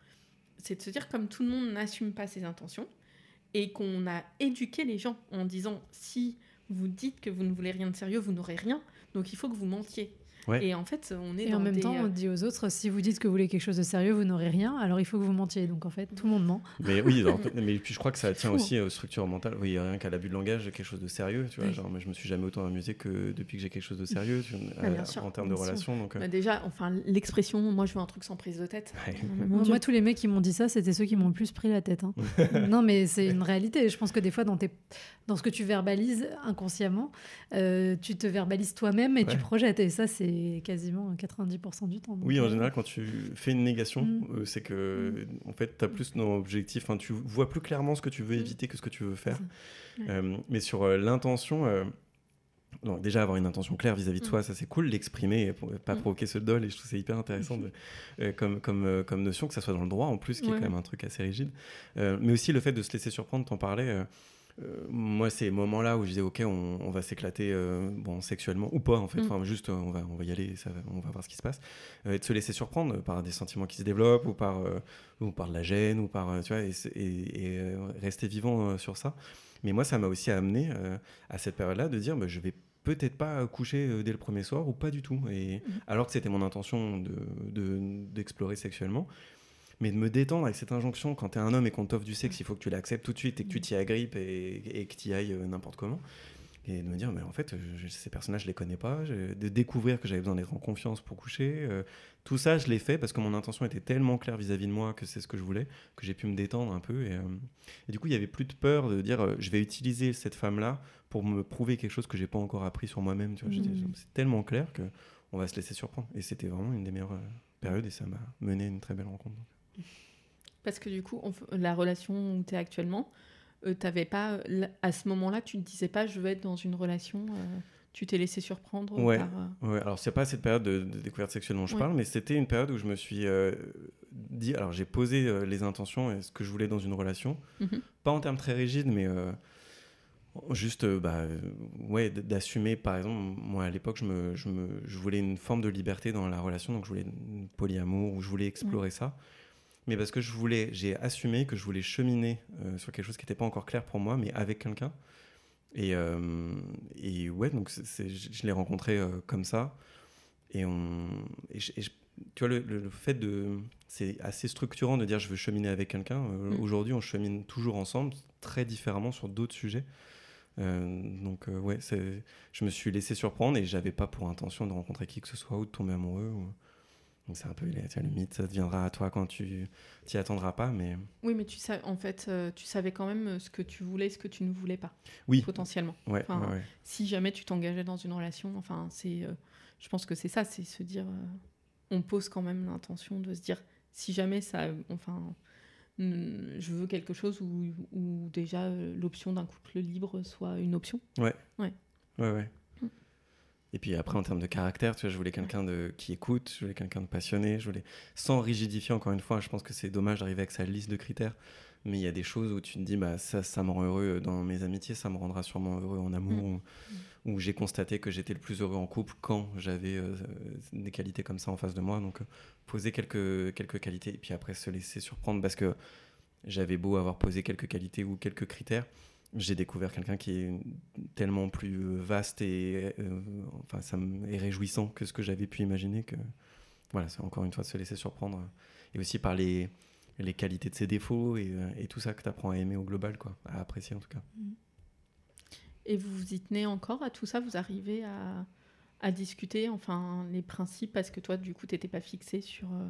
C'est de se dire, comme tout le monde n'assume pas ses intentions, et qu'on a éduqué les gens en disant, si vous dites que vous ne voulez rien de sérieux, vous n'aurez rien, donc il faut que vous mentiez. Ouais. Et en fait, on est Et dans en même des, temps, euh, on dit aux autres, si vous dites que vous voulez quelque chose de sérieux, vous n'aurez rien, alors il faut que vous mentiez. Donc en fait, tout le monde ment. Mais oui, alors, mais puis je crois que ça tient aussi aux structures mentales. Oui, rien qu'à l'abus de langage, quelque chose de sérieux, tu vois. Oui. Genre, mais je me suis jamais autant amusé que depuis que j'ai quelque chose de sérieux tu vois, Ah, bien euh, sûr, en termes de bien sûr. relation. Donc, euh, bah, déjà, enfin, l'expression, moi je veux un truc sans prise de tête. ouais. Moi, tous les mecs qui m'ont dit ça, c'était ceux qui m'ont le plus pris la tête. hein. non, mais c'est une réalité. Je pense que des fois, dans, tes... dans ce que tu verbalises inconsciemment, euh, tu te verbalises toi-même et tu projettes. Et ça, c'est quasiment 90% du temps. Oui, en euh, général, quand tu fais une négation, Mm. euh, c'est que, en fait, tu as plus d'objectifs. Enfin, tu vois plus clairement ce que tu veux Mm. éviter que ce que tu veux faire. Ouais. Euh, mais sur euh, l'intention, euh, donc déjà avoir une intention claire vis-à-vis de Mm. soi, ça c'est cool. L'exprimer, pas Mm. provoquer ce dol, et je trouve c'est hyper intéressant de- euh, comme, comme, euh, comme notion, que ça soit dans le droit en plus, qui est quand même un truc assez rigide. Euh, mais aussi le fait de se laisser surprendre, t'en parlais. Euh, moi, ces moments-là où je disais, ok, on, on va s'éclater, euh, bon, sexuellement ou pas, en fait, Mm. enfin, juste, on va, on va y aller, ça, va- on va voir ce qui se passe, Euh, et de se laisser surprendre par des sentiments qui se développent ou par, euh, ou par de la gêne ou par, tu vois, et, c'est- et- et, rester vivant sur ça. Mais moi, ça m'a aussi amené à cette période-là de dire, bah, je vais peut-être pas coucher dès le premier soir ou pas du tout. Et Mhm. alors que c'était mon intention de- d'explorer sexuellement. Mais de me détendre avec cette injonction, quand t'es un homme et qu'on t'offre du sexe, il faut que tu l'acceptes tout de suite et que tu t'y agrippes et, et que tu y ailles euh, n'importe comment. Et de me dire, mais en fait, je- ces personnages, je les connais pas. De découvrir que j'avais besoin d'être en confiance pour coucher. euh, tout ça, je l'ai fait parce que mon intention était tellement claire vis-à-vis de moi que c'est ce que je voulais, que j'ai pu me détendre un peu. Et, euh, et du coup, il y avait plus de peur de dire, euh, je vais utiliser cette femme-là pour me prouver quelque chose que j'ai pas encore appris sur moi-même. Tu vois, J'étais- Mhm. C'est tellement clair que on va se laisser surprendre. Et c'était vraiment une des meilleures périodes et ça m'a mené à une très belle rencontre. Parce que du coup, on la relation où tu es actuellement, euh, t'avais pas, à ce moment-là, tu ne disais pas je veux être dans une relation, euh, tu t'es laissé surprendre Ouais. par. euh, Ouais, alors c'est pas cette période de, de découverte sexuelle dont je Ouais. parle, mais c'était une période où je me suis euh, dit, alors j'ai posé les intentions et ce que je voulais dans une relation, Mhm. pas en termes très rigides, mais juste, bah, ouais, d'assumer, par exemple, moi à l'époque, je, me, je, me, je voulais une forme de liberté dans la relation, donc je voulais une polyamour, ou je voulais explorer ça. Mais parce que je voulais, j'ai assumé que je voulais cheminer euh, sur quelque chose qui n'était pas encore clair pour moi, mais avec quelqu'un. Et, euh, et ouais, donc je, je l'ai rencontré euh, comme ça. Et, on, et je- et je- tu vois, le, fait de. C'est assez structurant de dire je veux cheminer avec quelqu'un. Euh, Mm. Aujourd'hui, on chemine toujours ensemble, très différemment sur d'autres sujets. Donc, ouais, je me suis laissé surprendre et j'avais pas pour intention de rencontrer qui que ce soit ou de tomber amoureux. ou- Donc, c'est un peu vois, le mythe, ça deviendra à toi quand tu t'y attendras pas. Mais Oui, mais tu sais, en fait, euh, tu savais quand même euh, ce que tu voulais, ce que tu ne voulais pas, oui, potentiellement. ouais, Enfin, ouais, ouais. Si jamais tu t'engageais dans une relation, enfin, c'est, euh, je pense que c'est ça, c'est se dire, euh, on pose quand même l'intention de se dire, si jamais ça, enfin, je veux quelque chose où, où déjà l'option d'un couple libre soit une option. Ouais, ouais. Mm. Et puis après, en termes de caractère, tu vois, je voulais quelqu'un de qui écoute, je voulais quelqu'un de passionné, je voulais sans rigidifier. Encore une fois, je pense que c'est dommage d'arriver avec sa liste de critères, mais il y a des choses où tu te dis, bah ça, ça me rend heureux dans mes amitiés, ça me rendra sûrement heureux en amour, Mm. où, j'ai constaté que j'étais le plus heureux en couple quand j'avais euh, des qualités comme ça en face de moi. Donc euh, poser quelques quelques qualités et puis après se laisser surprendre parce que j'avais beau avoir posé quelques qualités ou quelques critères j'ai découvert quelqu'un qui est tellement plus euh, vaste et euh, enfin ça est réjouissant que ce que j'avais pu imaginer que voilà c'est encore une fois de se laisser surprendre et aussi par les, les qualités de ses défauts et, euh, tout ça que tu apprends à aimer au global quoi à apprécier en tout cas. Et vous vous y tenez encore à tout ça? Vous arrivez à, à discuter, enfin, les principes, parce que toi, du coup, tu n'étais pas fixé sur euh,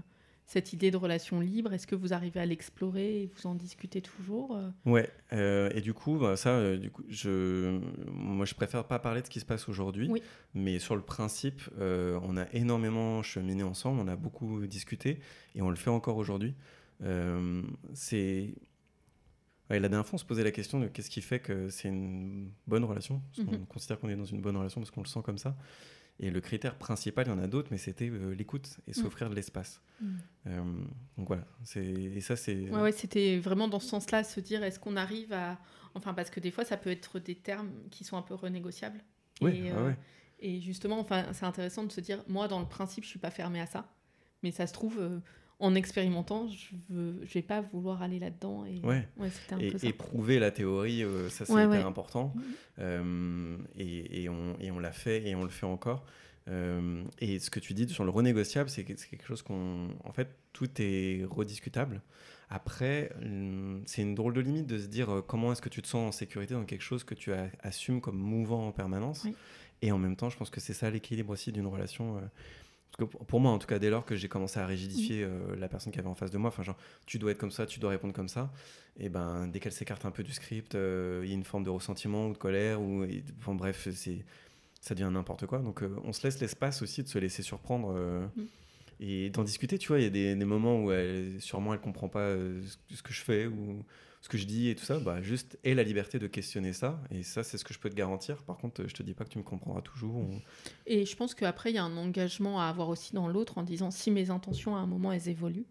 cette idée de relation libre. Est-ce que vous arrivez à l'explorer et vous en discutez toujours euh? Ouais euh, et du coup bah, ça euh, du coup je moi je préfère pas parler de ce qui se passe aujourd'hui Oui. mais sur le principe euh, on a énormément cheminé ensemble on a beaucoup discuté et on le fait encore aujourd'hui Euh, c'est Ouais, la dernière fois, on se posait la question de qu'est-ce qui fait que c'est une bonne relation. Parce qu'on Mhm. considère qu'on est dans une bonne relation parce qu'on le sent comme ça. Et le critère principal, il y en a d'autres, mais c'était euh, l'écoute et s'offrir de l'espace. Euh, donc voilà. Et ça, c'est. Ouais, ouais, c'était vraiment dans ce sens-là, se dire est-ce qu'on arrive à. Enfin, parce que des fois, ça peut être des termes qui sont un peu renégociables. Oui, et, euh, ouais. et justement, enfin, c'est intéressant de se dire moi, dans le principe, je suis pas fermée à ça. Mais ça se trouve, en expérimentant, je ne vais pas vouloir aller là-dedans. Et... Ouais. c'était un Et, peu ça. et prouver la théorie, euh, ça c'est Ouais, hyper important. Mhm. Euh, et, et on, et on l'a fait et on le fait encore. Euh, et ce que tu dis sur le renégociable, c'est que- c'est quelque chose qu'on. En fait, tout est rediscutable. Après, hum, c'est une drôle de limite de se dire comment est-ce que tu te sens en sécurité dans quelque chose que tu as- assumes comme mouvant en permanence. Oui. Et en même temps, je pense que c'est ça l'équilibre aussi d'une relation. Parce que pour- moi, en tout cas, dès lors que j'ai commencé à rigidifier euh, la personne qui avait en face de moi, enfin, genre, tu dois être comme ça, tu dois répondre comme ça, et ben, dès qu'elle s'écarte un peu du script, euh, il y a une forme de ressentiment ou de colère, ou, et- enfin, bref, c'est, ça devient n'importe quoi. Donc, euh, on se laisse l'espace aussi de se laisser surprendre Mm. Et d'en discuter. Tu vois, il y a des, des moments où elle, sûrement elle comprend pas euh, ce, que je fais ou ce que je dis et tout ça. Bah, juste aie la liberté de questionner ça, et ça, c'est ce que je peux te garantir. Par contre, je te dis pas que tu me comprendras toujours. ou- Et je pense qu'après, il y a un engagement à avoir aussi dans l'autre en disant si mes intentions à un moment elles évoluent,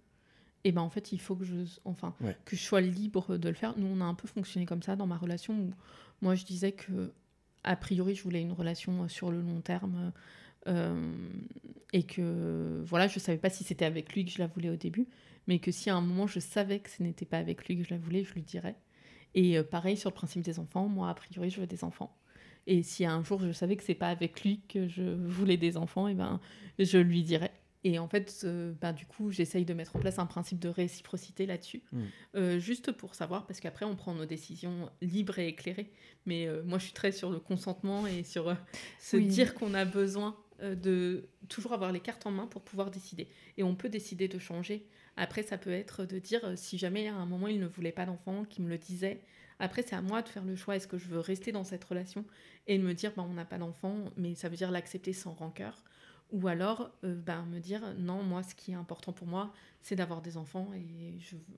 et ben en fait il faut que je, enfin, Ouais. que je sois libre de le faire. Nous on a un peu fonctionné comme ça dans ma relation où moi je disais que a priori je voulais une relation sur le long terme et que voilà je savais pas si c'était avec lui que je la voulais au début, mais que si à un moment je savais que ce n'était pas avec lui que je la voulais, je lui dirais. Et euh, pareil sur le principe des enfants, moi a priori je veux des enfants. Et si un jour je savais que c'est pas avec lui que je voulais des enfants, et ben je lui dirais. Et en fait, euh, bah, du coup, j'essaye de mettre en place un principe de réciprocité là-dessus, Mm. Euh, juste pour savoir, parce qu'après, on prend nos décisions libres et éclairées. Mais euh, moi, je suis très sur le consentement et sur euh, se Oui. dire qu'on a besoin euh, de toujours avoir les cartes en main pour pouvoir décider. Et on peut décider de changer. Après, ça peut être de dire, euh, si jamais à un moment, il ne voulait pas d'enfant, qu'il me le disait, après, c'est à moi de faire le choix. Est-ce que je veux rester dans cette relation et me dire, bah, on n'a pas d'enfant, mais ça veut dire l'accepter sans rancœur? Ou alors euh, bah, me dire non moi ce qui est important pour moi c'est d'avoir des enfants et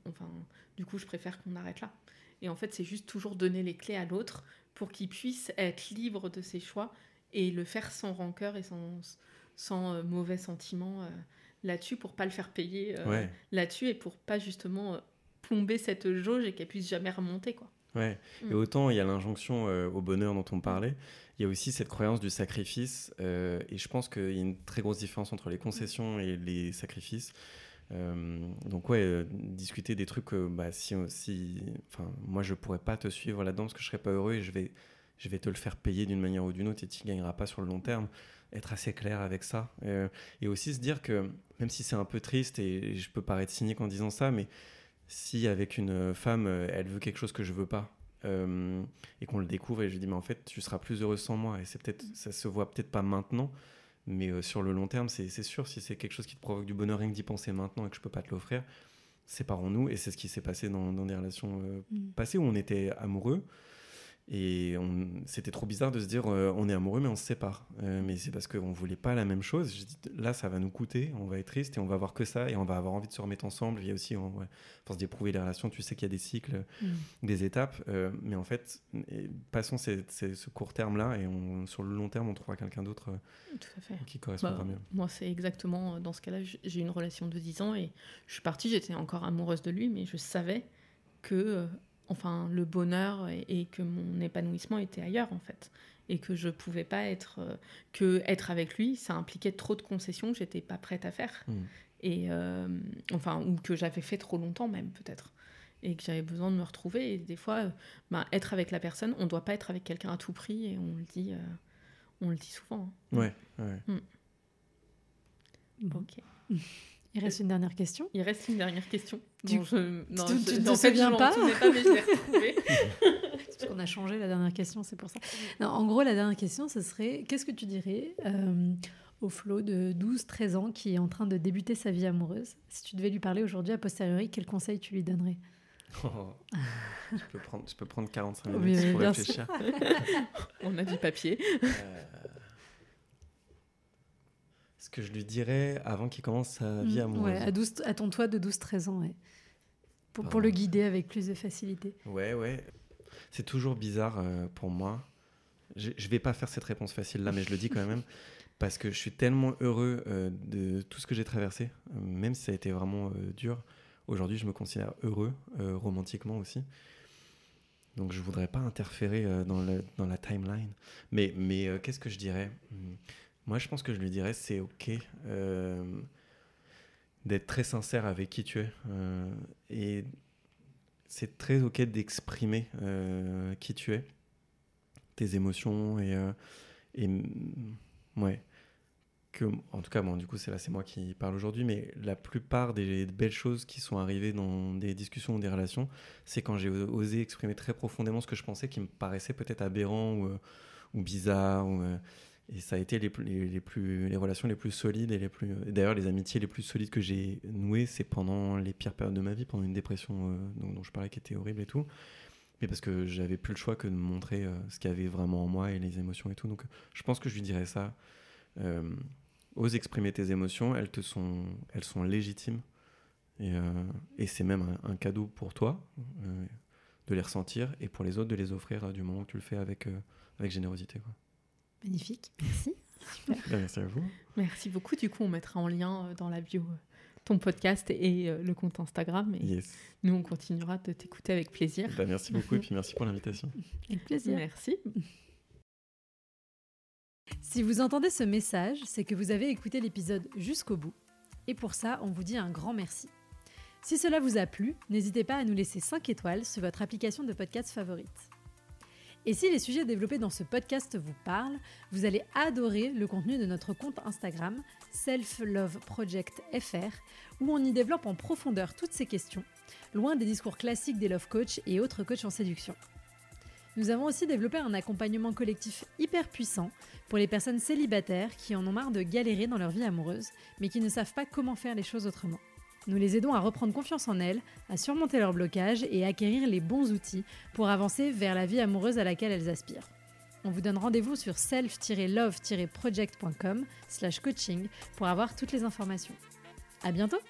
enfin du coup je préfère qu'on arrête là et en fait c'est juste toujours donner les clés à l'autre pour qu'il puisse être libre de ses choix et le faire sans rancœur et sans sans euh, mauvais sentiments euh, là-dessus pour pas le faire payer euh, Ouais. là-dessus et pour pas justement plomber cette jauge et qu'elle puisse jamais remonter quoi Ouais. Mm. Et autant il y a l'injonction euh, au bonheur dont on parlait, il y a aussi cette croyance du sacrifice. euh, et je pense qu'il y a une très grosse différence entre les concessions et les sacrifices. Euh, donc ouais, discuter des trucs, bah, si, si, enfin, moi je pourrais pas te suivre là-dedans parce que je serais pas heureux et je vais, je vais te le faire payer d'une manière ou d'une autre et tu gagneras pas sur le long terme. Être assez clair avec ça. Euh, et aussi se dire que, même si c'est un peu triste et je peux paraître cynique en disant ça, mais si avec une femme, euh, elle veut quelque chose que je veux pas, euh, et qu'on le découvre, et je lui dis, mais en fait, tu seras plus heureuse sans moi, et c'est peut-être, ça se voit peut-être pas maintenant, mais euh, sur le long terme, c'est sûr, si c'est quelque chose qui te provoque du bonheur rien que d'y penser maintenant et que je peux pas te l'offrir, séparons-nous, et c'est ce qui s'est passé dans, dans des relations euh, Mm. passées où on était amoureux. Et c'était trop bizarre de se dire euh, on est amoureux mais on se sépare. Euh, mais c'est parce qu'on voulait pas la même chose. Je dis, là ça va nous coûter, on va être triste et on va avoir que ça et on va avoir envie de se remettre ensemble. Il y a aussi, on, ouais, force d'éprouver les relations, tu sais qu'il y a des cycles, Mm. des étapes. euh, mais en fait, passons ces- ces- ce court terme là et on, sur le long terme on trouvera quelqu'un d'autre à qui correspondra Bah, mieux. Moi, c'est exactement dans ce cas-là. J'ai une relation de 10 ans et je suis partie, j'étais encore amoureuse de lui, mais je savais que enfin, le bonheur et, et que mon épanouissement était ailleurs, en fait. Et que je pouvais pas être. euh, que être avec lui, ça impliquait trop de concessions que j'étais pas prête à faire. Mm. Et euh, enfin, ou que j'avais fait trop longtemps, même, peut-être. Et que j'avais besoin de me retrouver. Et des fois, euh, ben, être avec la personne, on doit pas être avec quelqu'un à tout prix, et on le dit, euh, on le dit souvent. hein. Ouais, ouais. Bon. Ok. Il reste une dernière question. Il reste une dernière question. Du- Bon, je... non, tu- je- tu te en fait, souviens je m'en pas pas, mais je l'ai retrouvée. Parce qu'on a changé la dernière question, c'est pour ça. Non, en gros, la dernière question, ce serait qu'est-ce que tu dirais euh, au Flo de 12-13 ans qui est en train de débuter sa vie amoureuse? Si tu devais lui parler aujourd'hui, a posteriori, quel conseil tu lui donnerais? Oh. je, peux prendre, je peux prendre 45 Oui, minutes oui, pour réfléchir. On a du papier. Euh, Ce que je lui dirais avant qu'il commence sa vie Mm, amoureuse. ouais, à, 12 à ton toi de 12-13 ans, ouais. Pour, le guider avec plus de facilité. Ouais, ouais. C'est toujours bizarre euh, pour moi. Je, je vais pas faire cette réponse facile là, mais je le dis quand même. Parce que je suis tellement heureux euh, de tout ce que j'ai traversé, euh, même si ça a été vraiment euh, dur. Aujourd'hui, je me considère heureux, romantiquement aussi. Donc, je voudrais pas interférer dans, le- dans la timeline. Mais, mais qu'est-ce que je dirais? Hmm. Moi, je pense que je lui dirais c'est OK euh, d'être très sincère avec qui tu es. euh, et c'est très OK d'exprimer euh, qui tu es, tes émotions et, ouais. En tout cas, bon, du coup, c'est là, c'est moi qui parle aujourd'hui, mais la plupart des belles choses qui sont arrivées dans des discussions ou des relations, c'est quand j'ai osé exprimer très profondément ce que je pensais qui me paraissait peut-être aberrant ou, ou bizarre. Ou, et ça a été les, plus- les, relations les plus solides et les plus. D'ailleurs, les amitiés les plus solides que j'ai nouées, c'est pendant les pires périodes de ma vie, pendant une dépression euh, dont, je parlais qui était horrible et tout. Mais parce que j'avais plus le choix que de montrer euh, ce qu'il y avait vraiment en moi et les émotions et tout. Donc, je pense que je lui dirais ça. Euh, ose exprimer tes émotions, elles, te sont, elles sont légitimes. Et, c'est même un, cadeau pour toi de les ressentir et pour les autres de les offrir du moment que tu le fais avec, avec générosité. Magnifique, merci. Ben, merci à vous. Merci beaucoup. Du coup, on mettra en lien euh, dans la bio euh, ton podcast et euh, le compte Instagram. Et Yes. nous, on continuera de t'écouter avec plaisir. Ben, merci beaucoup et puis merci pour l'invitation. Avec plaisir. Merci. Si vous entendez ce message, c'est que vous avez écouté l'épisode jusqu'au bout. Et pour ça, on vous dit un grand merci. Si cela vous a plu, n'hésitez pas à nous laisser 5 étoiles sur votre application de podcast favorite. Et si les sujets développés dans ce podcast vous parlent, vous allez adorer le contenu de notre compte Instagram Self Love Project FR, où on y développe en profondeur toutes ces questions, loin des discours classiques des love coach et autres coachs en séduction. Nous avons aussi développé un accompagnement collectif hyper puissant pour les personnes célibataires qui en ont marre de galérer dans leur vie amoureuse, mais qui ne savent pas comment faire les choses autrement. Nous les aidons à reprendre confiance en elles, à surmonter leurs blocages et à acquérir les bons outils pour avancer vers la vie amoureuse à laquelle elles aspirent. On vous donne rendez-vous sur self-love-project.com slash coaching pour avoir toutes les informations. À bientôt